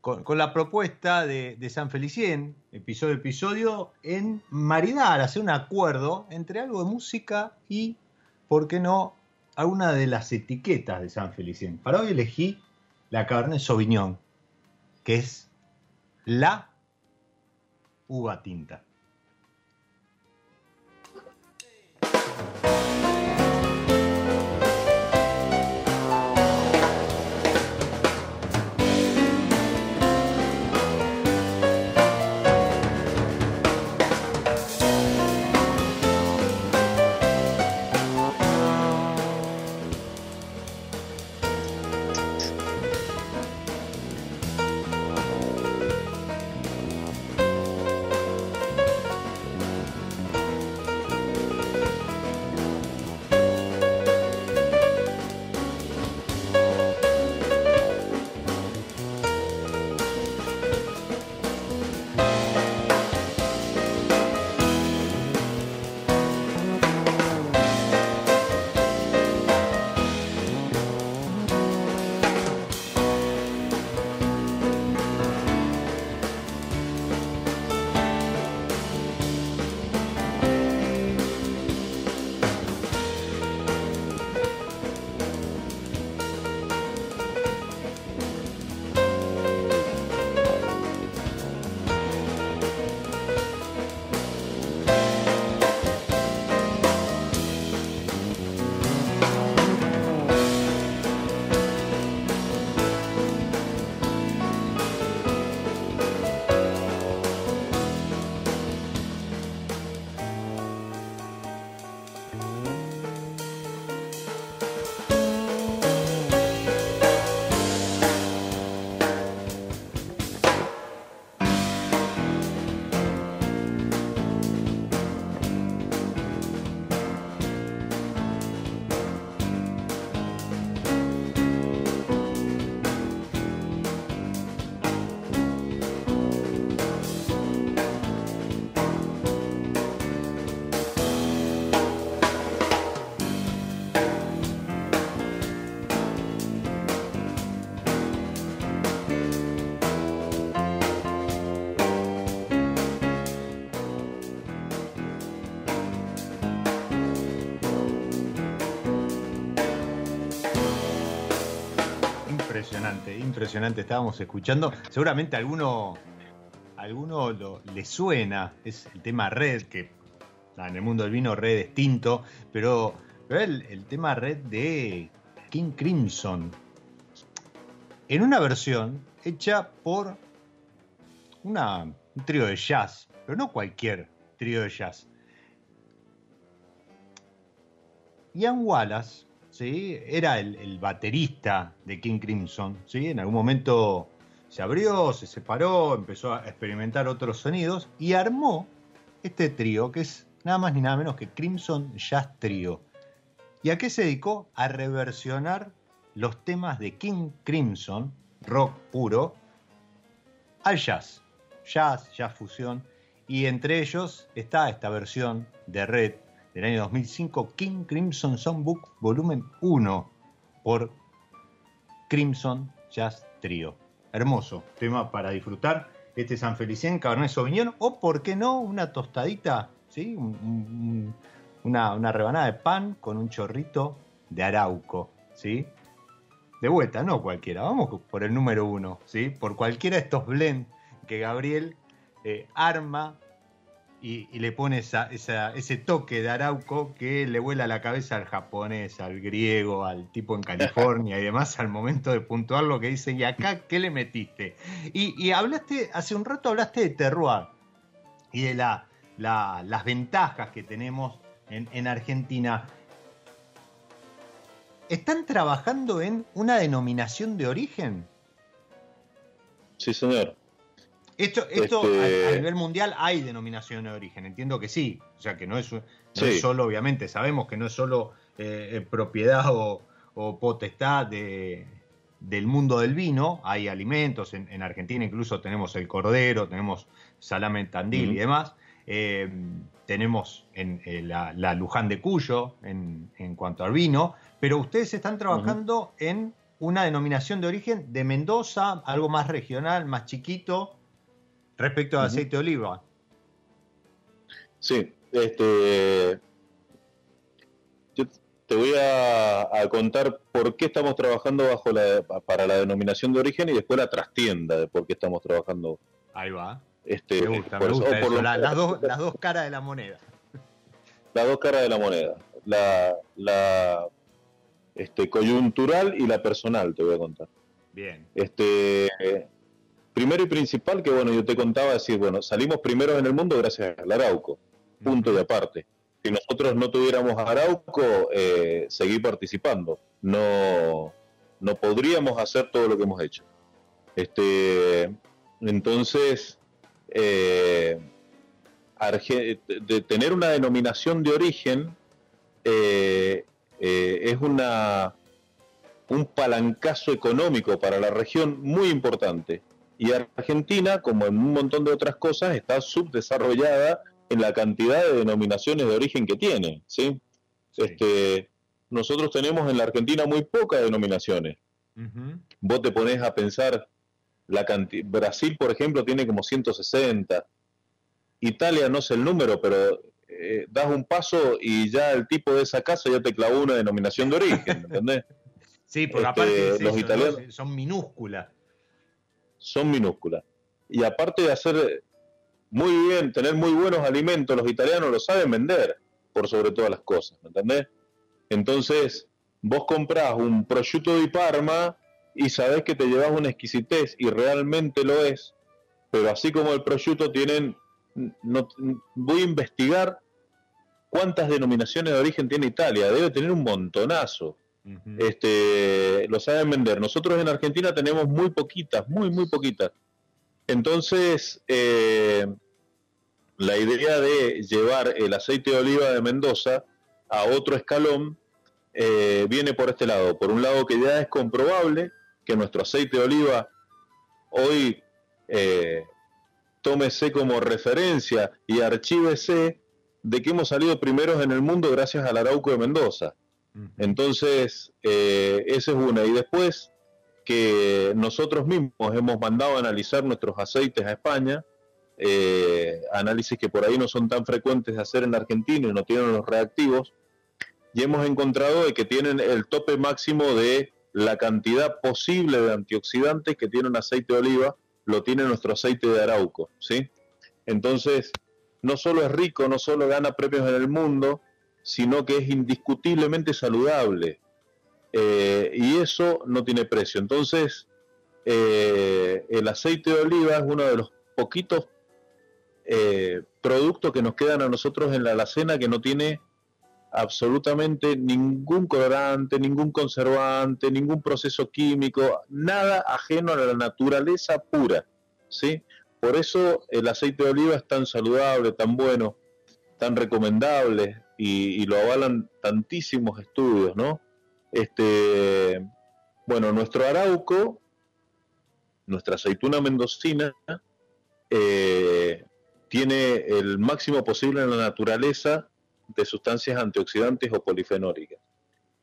Speaker 1: con, la propuesta de, de, San Felicien, episodio a episodio, en maridar, hacer un acuerdo entre algo de música y, ¿por qué no?, alguna de las etiquetas de San Felicien. Para hoy elegí la carne Sauvignon, que es la uva tinta. Impresionante, estábamos escuchando. Seguramente alguno, alguno le suena, es el tema Red, que en el mundo del vino Red es pero, el, tema Red de King Crimson, en una versión hecha por una, un trío de jazz, pero no cualquier trío de jazz. Ian Wallace era el, baterista de King Crimson. ¿sí? En algún momento se abrió, se separó, empezó a experimentar otros sonidos y armó este trío que es nada más ni nada menos que Crimson Jazz Trio. ¿Y a qué se dedicó? A reversionar los temas de King Crimson, rock puro, al jazz. Jazz, jazz fusión. Y entre ellos está esta versión de Red del año 2005, King Crimson Songbook Volumen 1 por Crimson Jazz Trio. Hermoso tema para disfrutar. Este San Felicien Cabernet Sauvignon o, por qué no, una tostadita, ¿sí? una, rebanada de pan con un chorrito de arauco. ¿sí? de vuelta, no cualquiera, vamos por el número uno, ¿sí? Por cualquiera de estos blends que Gabriel eh, arma y, le pone ese toque de Arauco que le vuela la cabeza al japonés, al griego, al tipo en California y demás al momento de puntuar lo que dice, ¿y acá qué le metiste? Y, hablaste, hace un rato hablaste de terroir y de las ventajas que tenemos en Argentina. ¿Están trabajando en una denominación de origen?
Speaker 2: Sí, señor.
Speaker 1: Esto, esto a, este nivel mundial hay denominación de origen, entiendo que sí. O sea, que no es, solo, obviamente, sabemos que no es solo eh, eh, propiedad o, potestad de, del mundo del vino. Hay alimentos, en, Argentina incluso tenemos el cordero, tenemos salame en tandil y demás. Eh, tenemos en, la, Luján de Cuyo en, en cuanto al vino, pero ustedes están trabajando en una denominación de origen de Mendoza, algo más regional, más chiquito, respecto al aceite de oliva.
Speaker 2: Sí, este, yo te voy a, contar por qué estamos trabajando bajo la, para la denominación de origen y después la trastienda de por qué estamos trabajando.
Speaker 1: Ahí va.
Speaker 2: Este,
Speaker 1: me gusta, me gusta las, dos, las dos caras de la moneda.
Speaker 2: Las dos caras de la moneda. La, la este, coyuntural y la personal, te voy a contar.
Speaker 1: Bien.
Speaker 2: Este, primero y principal, que bueno, yo te contaba, decir, bueno, salimos primeros en el mundo gracias al Arauco, punto de aparte. Si nosotros no tuviéramos Arauco, eh, seguir participando. No, no podríamos hacer todo lo que hemos hecho. Este, entonces, eh, tener una denominación de origen eh, eh, es una, un palancazo económico para la región muy importante. Y Argentina, como en un montón de otras cosas, está subdesarrollada en la cantidad de denominaciones de origen que tiene. ¿sí? Este, nosotros tenemos en la Argentina muy pocas denominaciones. Vos te pones a pensar, la Brasil, por ejemplo, tiene como 160. Italia no sé el número, pero eh, das un paso y ya el tipo de esa casa ya te clavó una denominación de origen, ¿entendés?
Speaker 1: sí, por este, aparte los italianos son minúsculas.
Speaker 2: Son minúsculas. Y aparte de hacer muy bien, tener muy buenos alimentos, los italianos lo saben vender por sobre todas las cosas, ¿me entendés? Entonces, vos comprás un prosciutto de Parma y sabés que te llevas una exquisitez y realmente lo es, pero así como el prosciutto tienen no, voy a investigar cuántas denominaciones de origen tiene Italia. Debe tener un montonazo. Este, lo saben vender. Nosotros en Argentina tenemos muy poquitas, muy, muy poquitas. Entonces, eh, la idea de llevar el aceite de oliva de Mendoza a otro escalón eh, viene por este lado. Por un lado que ya es comprobable que nuestro aceite de oliva hoy eh, tómese como referencia y archívese de que hemos salido primeros en el mundo gracias al Arauco de Mendoza. Entonces, eh, esa es una. Y después que nosotros mismos hemos mandado a analizar nuestros aceites a España, eh, análisis que por ahí no son tan frecuentes de hacer en Argentina y no tienen los reactivos, y hemos encontrado de que tienen el tope máximo de la cantidad posible de antioxidantes que tiene un aceite de oliva lo tiene nuestro aceite de arauco, ¿sí? Entonces, no solo es rico, no solo gana premios en el mundo, sino que es indiscutiblemente saludable. Eh, y eso no tiene precio. Entonces, eh, el aceite de oliva es uno de los poquitos eh, productos que nos quedan a nosotros en la alacena que no tiene absolutamente ningún colorante, ningún conservante, ningún proceso químico, nada ajeno a la naturaleza pura, ¿sí? Por eso el aceite de oliva es tan saludable, tan bueno, tan recomendable y, lo avalan tantísimos estudios, ¿no? Este, bueno, nuestro arauco, nuestra aceituna mendocina, eh, tiene el máximo posible en la naturaleza de sustancias antioxidantes o polifenólicas.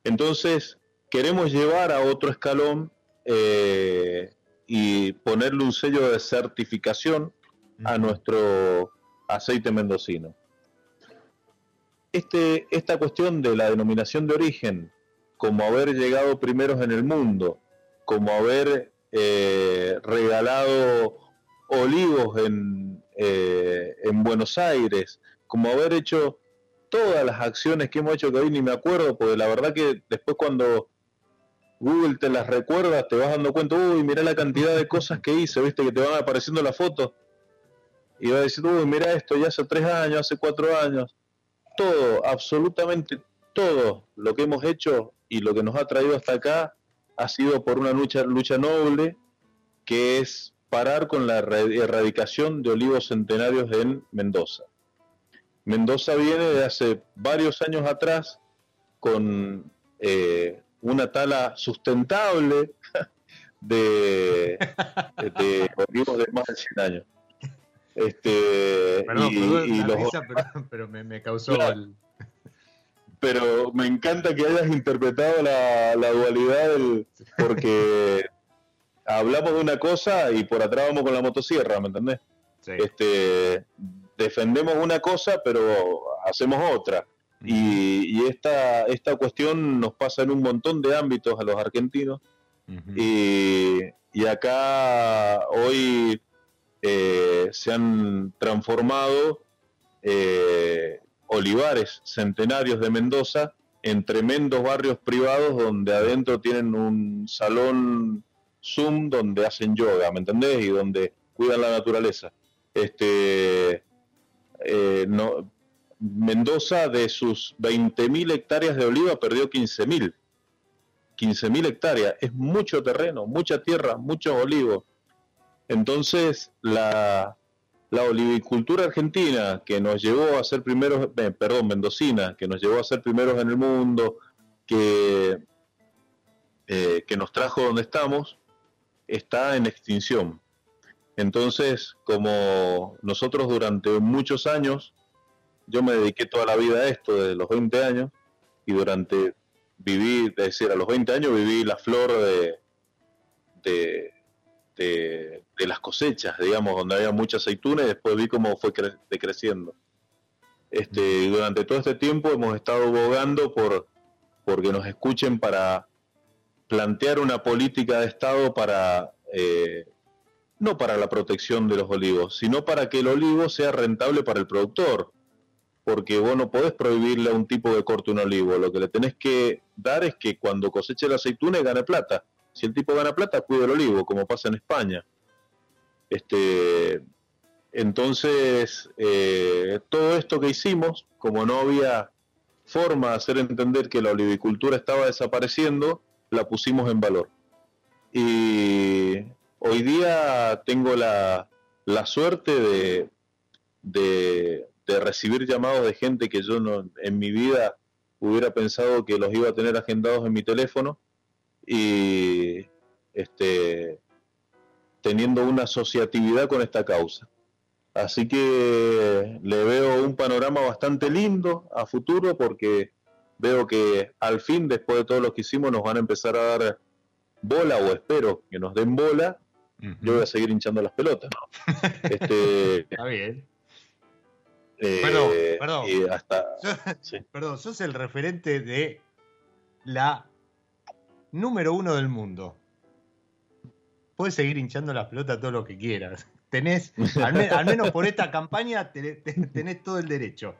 Speaker 2: Entonces, queremos llevar a otro escalón eh, y ponerle un sello de certificación a nuestro aceite mendocino. Este, esta cuestión de la denominación de origen, como haber llegado primeros en el mundo como haber eh, regalado olivos en, eh, en Buenos Aires, como haber hecho todas las acciones que hemos hecho que hoy ni me acuerdo, porque la verdad que después cuando Google te las recuerda, te vas dando cuenta, uy, mira la cantidad de cosas que hice, viste que te van apareciendo las fotos. Y vas diciendo, uy, mira esto, ya hace tres años, hace cuatro años. Todo, absolutamente todo lo que hemos hecho y lo que nos ha traído hasta acá ha sido por una lucha, lucha noble, que es parar con la erradicación de olivos centenarios en Mendoza. Mendoza viene de hace varios años atrás con eh, una tala sustentable de, olivos de más de 100 años. Este,
Speaker 1: y, los... pero, me, causó
Speaker 2: Pero me encanta que hayas interpretado la, la dualidad del, porque hablamos de una cosa y por atrás vamos con la motosierra, ¿me entendés? Este, defendemos una cosa, pero hacemos otra. Y, esta, esta cuestión nos pasa en un montón de ámbitos a los argentinos. y, acá hoy eh, se han transformado eh, olivares centenarios de Mendoza en tremendos barrios privados donde adentro tienen un salón Zoom donde hacen yoga, ¿me entendés? Y donde cuidan la naturaleza. Este, eh, Mendoza de sus 20.000 hectáreas de oliva perdió 15.000. 15.000 hectáreas. Es mucho terreno, mucha tierra, muchos olivos. Entonces, la, la olivicultura argentina, que nos llevó a ser primeros, eh, perdón, mendocina, que nos llevó a ser primeros en el mundo, que, eh, que nos trajo donde estamos, está en extinción. Entonces, como nosotros durante muchos años, yo me dediqué toda la vida a esto, desde los 20 años, y durante, viví, es decir, a los 20 años viví la flor de, de, de, las cosechas, digamos, donde había mucha aceituna y después vi cómo fue decreciendo. Este, durante todo este tiempo hemos estado abogando por porque nos escuchen para plantear una política de Estado para eh, no para la protección de los olivos, sino para que el olivo sea rentable para el productor. Porque vos no podés prohibirle a un tipo de corte un olivo. Lo que le tenés que dar es que cuando coseche la aceituna gane plata. Si el tipo gana plata, cuide el olivo, como pasa en España. Este, entonces, eh, todo esto que hicimos, como no había forma de hacer entender que la olivicultura estaba desapareciendo, la pusimos en valor. Y hoy día tengo la, suerte de, de, recibir llamados de gente que yo no, en mi vida hubiera pensado que los iba a tener agendados en mi teléfono y este, teniendo una asociatividad con esta causa. Así que le veo un panorama bastante lindo a futuro porque veo que al fin, después de todo lo que hicimos, nos van a empezar a dar bola o espero que nos den bola yo voy a seguir hinchando las pelotas.
Speaker 1: Este, Está bien.
Speaker 2: Eh,
Speaker 1: perdón, perdón. hasta, Perdón, sos el referente de la número uno del mundo. Puedes seguir hinchando las pelotas todo lo que quieras. Tenés, al, menos por esta campaña, tenés, todo el derecho.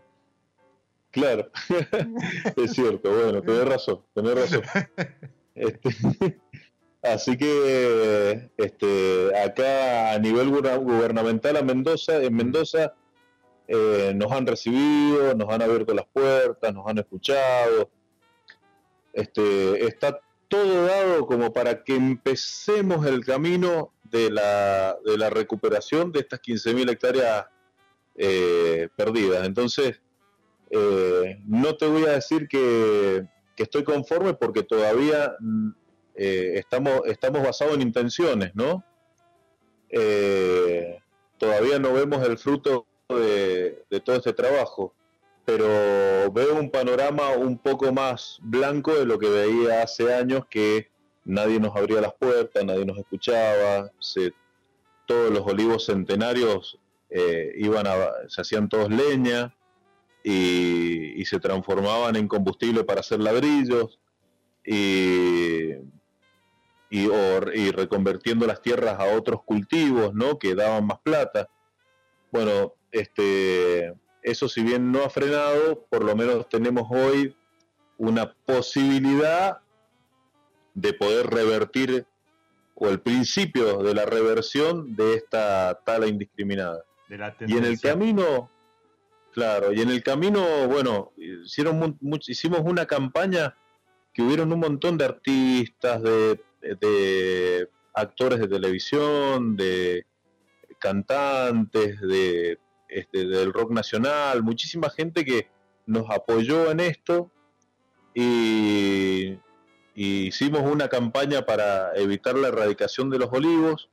Speaker 2: Claro, es cierto, bueno, tenés razón, tenés razón. Este, Así que este, acá a nivel gubernamental a Mendoza, en Mendoza eh, nos han recibido, nos han abierto las puertas, nos han escuchado. Este, está todo dado como para que empecemos el camino de la, de la recuperación de estas 15.000 hectáreas eh, perdidas. Entonces, eh, no te voy a decir que, que estoy conforme porque todavía eh, estamos, estamos basados en intenciones, ¿no? Eh, todavía no vemos el fruto de, todo este trabajo, pero veo un panorama un poco más blanco de lo que veía hace años que nadie nos abría las puertas, nadie nos escuchaba, se, todos los olivos centenarios eh, iban a, se hacían todos leña y, se transformaban en combustible para hacer ladrillos y y, y reconvirtiendo las tierras a otros cultivos, ¿no? Que daban más plata. Bueno, este, eso si bien no ha frenado, por lo menos tenemos hoy una posibilidad de poder revertir o el principio de la reversión de esta tala indiscriminada. y en el camino, claro, y en el camino, bueno, hicieron hicimos una campaña que hubieron un montón de artistas, de, de actores de televisión, de cantantes, de este, del rock nacional, muchísima gente que nos apoyó en esto y, hicimos una campaña para evitar la erradicación de los olivos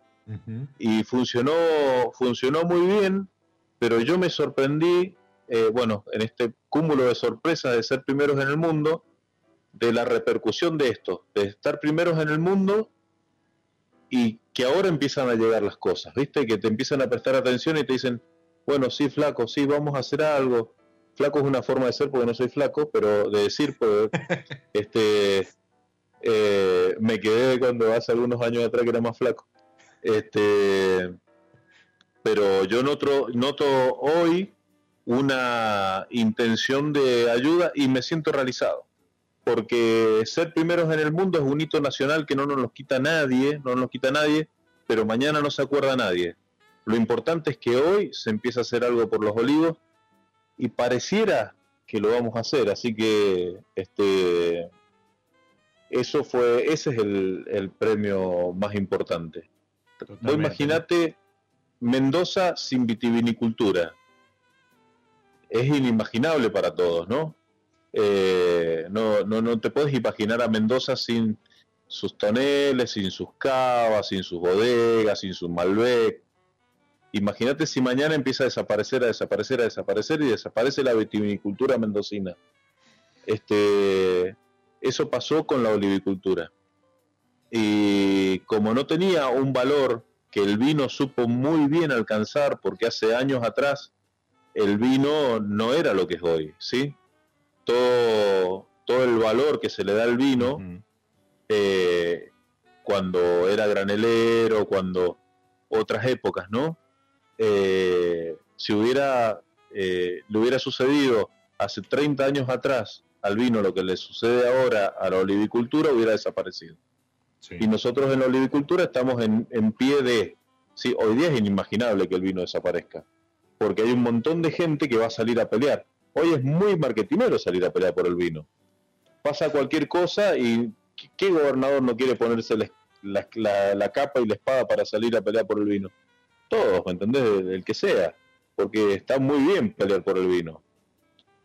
Speaker 2: y funcionó, funcionó muy bien, pero yo me sorprendí, eh, bueno, en este cúmulo de sorpresas de ser primeros en el mundo, de la repercusión de esto, de estar primeros en el mundo y que ahora empiezan a llegar las cosas, ¿viste? Que te empiezan a prestar atención y te dicen, bueno, sí, flaco, sí, vamos a hacer algo. Flaco es una forma de ser porque no soy flaco, pero de decir, pues, este, eh, me quedé cuando hace algunos años atrás que era más flaco. Este, pero yo noto, noto hoy una intención de ayuda y me siento realizado. Porque ser primeros en el mundo es un hito nacional que no nos lo quita nadie, no nos lo quita nadie, pero mañana no se acuerda nadie. Lo importante es que hoy se empieza a hacer algo por los olivos y pareciera que lo vamos a hacer, así que este eso fue, ese es el, premio más importante. imagínate Mendoza sin vitivinicultura. Es inimaginable para todos, ¿no? Eh, no, no, no te puedes imaginar a Mendoza sin sus toneles, sin sus cavas, sin sus bodegas, sin sus Malbec, Imagínate si mañana empieza a desaparecer, a desaparecer, a desaparecer y desaparece la vitivinicultura mendocina. Este, eso pasó con la olivicultura. Y como no tenía un valor que el vino supo muy bien alcanzar, porque hace años atrás el vino no era lo que es hoy, ¿sí? Todo, todo el valor que se le da al vino, eh, cuando era granelero, cuando otras épocas, ¿no? Eh, si hubiera, eh, le hubiera sucedido hace 30 años atrás al vino lo que le sucede ahora a la olivicultura, hubiera desaparecido. Y nosotros en la olivicultura estamos en, pie de... Sí, hoy día es inimaginable que el vino desaparezca, porque hay un montón de gente que va a salir a pelear. Hoy es muy marketinero salir a pelear por el vino. Pasa cualquier cosa y ¿qué gobernador no quiere ponerse la capa y la espada para salir a pelear por el vino? Todos, ¿me entendés? El que sea, porque está muy bien pelear por el vino,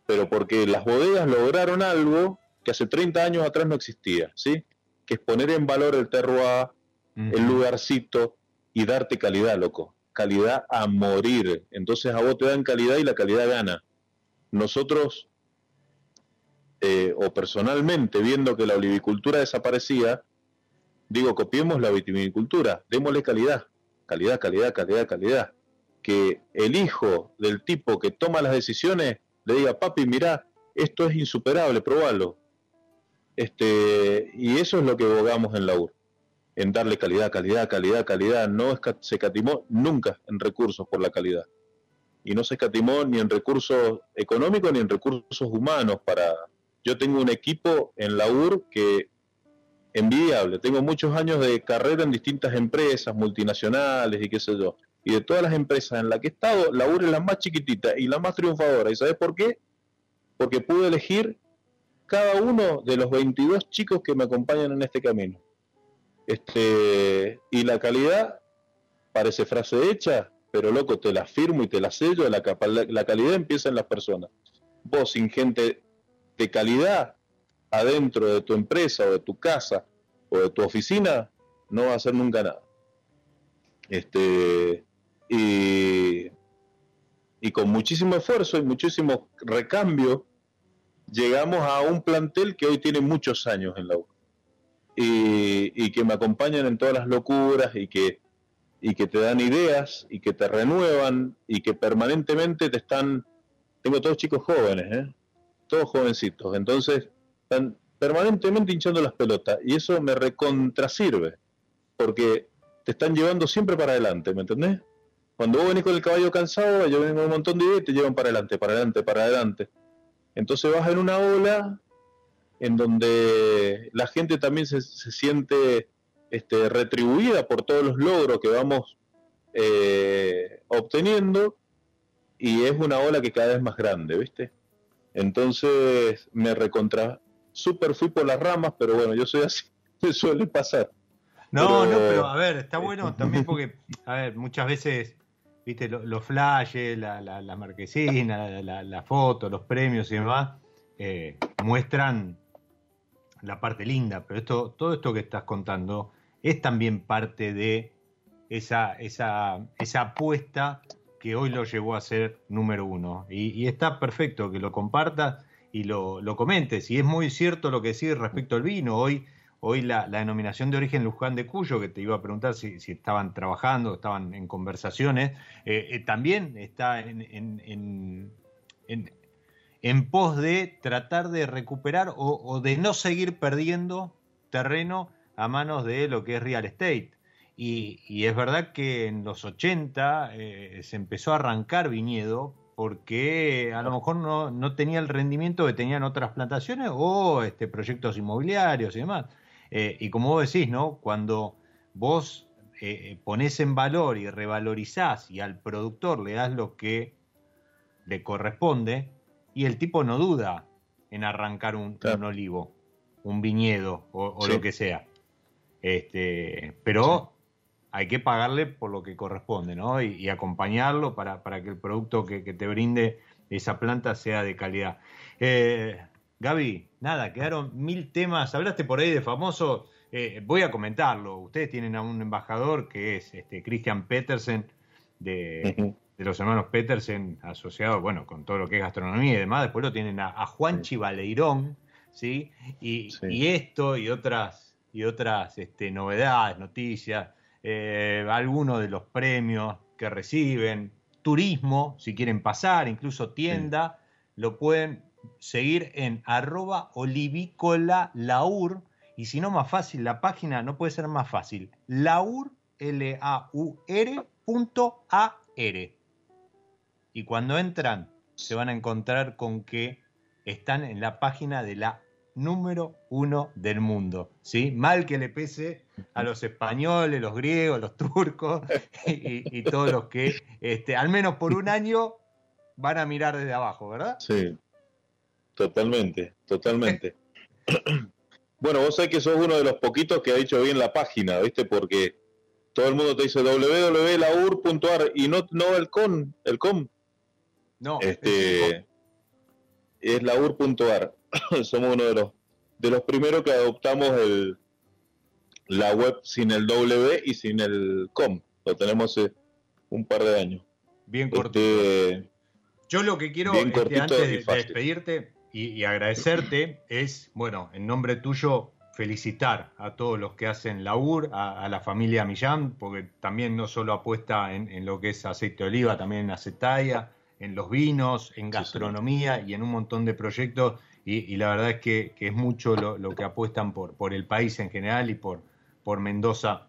Speaker 2: pero porque las bodegas lograron algo que hace 30 años atrás no existía, ¿sí? Que es poner en valor el terroir, el lugarcito y darte calidad, loco. Calidad a morir. Entonces a vos te dan calidad y la calidad gana. Nosotros, eh, o personalmente, viendo que la olivicultura desaparecía, digo, copiemos la vitivinicultura, démosle calidad calidad, calidad, calidad, calidad. Que el hijo del tipo que toma las decisiones le diga, papi, mira, esto es insuperable, probalo. Este, y eso es lo que abogamos en la UR, en darle calidad, calidad, calidad, calidad. No se escatimó nunca en recursos por la calidad. Y no se escatimó ni en recursos económicos ni en recursos humanos para... Yo tengo un equipo en la UR que envidiable. Tengo muchos años de carrera en distintas empresas multinacionales y qué sé yo. Y de todas las empresas en las que he estado, la UR es la más chiquitita y la más triunfadora. ¿Y sabes por qué? Porque pude elegir cada uno de los 22 chicos que me acompañan en este camino. Este, y la calidad parece frase hecha, pero loco, te la firmo y te la sello, la, la calidad empieza en las personas. Vos sin gente de calidad adentro de tu empresa o de tu casa o de tu oficina, no va a hacer nunca nada. Este, y, con muchísimo esfuerzo y muchísimo recambio, llegamos a un plantel que hoy tiene muchos años en la U. Y, que me acompañan en todas las locuras y que, y que te dan ideas y que te renuevan y que permanentemente te están... Tengo todos chicos jóvenes, ¿eh? todos jovencitos. Entonces, están permanentemente hinchando las pelotas y eso me recontrasirve porque te están llevando siempre para adelante, ¿me entendés? Cuando vos venís con el caballo cansado, ellos vienen con un montón de ideas y te llevan para adelante, para adelante, para adelante. Entonces vas en una ola en donde la gente también se, siente este, retribuida por todos los logros que vamos eh, obteniendo y es una ola que cada vez más grande, ¿viste? Entonces me recontra, super fui por las ramas, pero bueno, yo soy así, me suele pasar.
Speaker 1: No, no, pero a ver, está bueno también porque, a ver, muchas veces, viste, los, flashes, la, la, la marquesina, la, la, foto, los premios y demás, eh, muestran la parte linda, pero esto, todo esto que estás contando es también parte de esa, esa, esa apuesta que hoy lo llevó a ser número uno. Y, está perfecto que lo compartas y lo, lo, comentes. Y es muy cierto lo que decís respecto al vino. Hoy, hoy la, denominación de origen Luján de Cuyo, que te iba a preguntar si, estaban trabajando, estaban en conversaciones, eh, eh, también está en, en, en, en, pos de tratar de recuperar o de no seguir perdiendo terreno a manos de lo que es real estate. Y, es verdad que en los 80 eh, se empezó a arrancar viñedo porque a lo mejor no, tenía el rendimiento que tenían otras plantaciones o este, proyectos inmobiliarios y demás. Eh, y como vos decís, ¿no? Cuando vos eh, pones en valor y revalorizás y al productor le das lo que le corresponde, y el tipo no duda en arrancar un, olivo, un viñedo o, lo que sea. Este, pero hay que pagarle por lo que corresponde, ¿no? Y, acompañarlo para, que el producto que, te brinde esa planta sea de calidad. Eh, Gaby, nada, quedaron mil temas. Hablaste por ahí de famoso. Eh, voy a comentarlo. Ustedes tienen a un embajador que es este Christian Petersen de, los hermanos Petersen, asociado, bueno, con todo lo que es gastronomía y demás. Después lo tienen a, Juan Chivaleirón, ¿sí? Y, esto y otras, y otras este, novedades, noticias eh, algunos de los premios que reciben, turismo, si quieren pasar, incluso tienda, lo pueden seguir en arroba olivícola laur, y si no más fácil, la página no puede ser más fácil, laur, L-A-U-R, punto A-R. Y cuando entran, se van a encontrar con que están en la página de la número uno del mundo. ¿sí? Mal que le pese a los españoles, los griegos, los turcos y, todos los que, este, al menos por un año, van a mirar desde abajo, ¿verdad?
Speaker 2: Sí, totalmente, totalmente. bueno, vos sabés que sos uno de los poquitos que ha dicho bien la página, ¿viste? Porque todo el mundo te dice www.laur.ar y no, no el con, el com. No, este, es laur.ar. somos uno de los, de los primeros que adoptamos el, la web sin el W y sin el com. Lo tenemos hace un par de años.
Speaker 1: Bien corto. Este, Yo lo que quiero este, antes de, despedirte y, agradecerte es, bueno, en nombre tuyo, felicitar a todos los que hacen la UR, a, la familia Millán, porque también no solo apuesta en, lo que es aceite de oliva, también en acetaya, en los vinos, en gastronomía y en un montón de proyectos y, la verdad es que, es mucho lo, que apuestan por, por el país en general y por, por Mendoza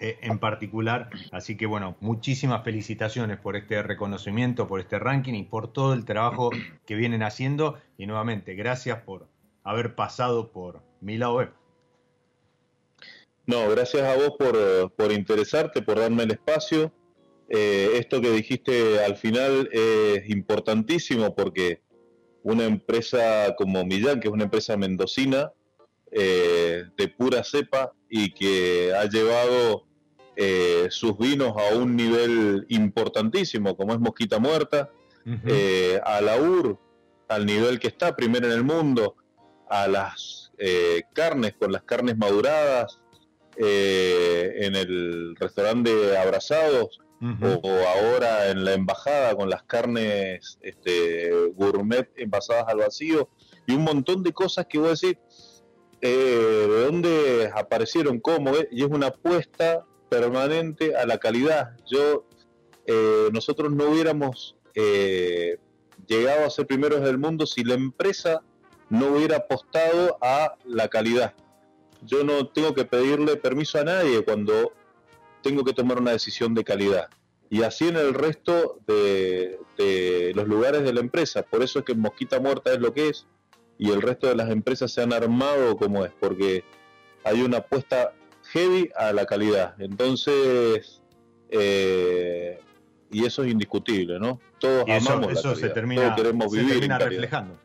Speaker 1: eh, en particular. Así que bueno, muchísimas felicitaciones por este reconocimiento, por este ranking y por todo el trabajo que vienen haciendo. Y nuevamente, gracias por haber pasado por mi lado web.
Speaker 2: No, gracias a vos por, por interesarte, por darme el espacio. Eh, esto que dijiste al final es importantísimo porque una empresa como Millán, que es una empresa mendocina eh, de pura cepa y que ha llevado eh, sus vinos a un nivel importantísimo, como es Mosquita Muerta, eh, a la UR, al nivel que está, primero en el mundo, a las carnes, con las carnes maduradas, en el restaurante Abrazados, o, ahora en la embajada con las carnes este, gourmet envasadas al vacío y un montón de cosas que voy a decir eh, de dónde aparecieron, cómo, y es una apuesta permanente a la calidad. Yo, eh, nosotros no hubiéramos eh, llegado a ser primeros del mundo si la empresa no hubiera apostado a la calidad. Yo no tengo que pedirle permiso a nadie cuando tengo que tomar una decisión de calidad. Y así en el resto de, los lugares de la empresa. Por eso es que Mosquita Muerta es lo que es y el resto de las empresas se han armado como es, porque hay una apuesta heavy a la calidad. Entonces, eh, y eso es indiscutible, ¿no?
Speaker 1: Todos amamos eso se termina, queremos vivir reflejando.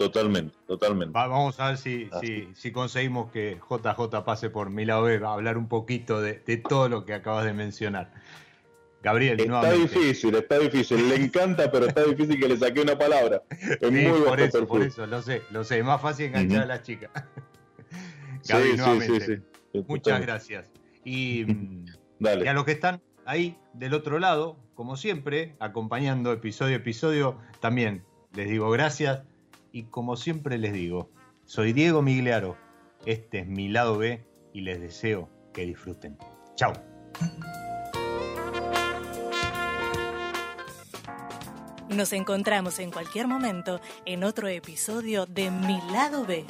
Speaker 2: Totalmente, totalmente.
Speaker 1: vamos a ver si, si, conseguimos que JJ pase por mi lado a hablar un poquito de, todo lo que acabas de mencionar. Gabriel,
Speaker 2: está difícil, está difícil. Le encanta, pero está difícil que le saque una palabra.
Speaker 1: Es muy por eso, por eso, lo sé, lo sé. Es más fácil enganchar a la chica. Gabriel, nuevamente. Muchas gracias. Y, y a los que están ahí del otro lado, como siempre, acompañando episodio a episodio, también les digo gracias y como siempre les digo, soy Diego Migliaro, este es mi lado B y les deseo que disfruten. Chao.
Speaker 3: Nos encontramos en cualquier momento en otro episodio de Mi lado B.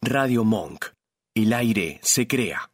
Speaker 4: Radio Monk. El aire se crea.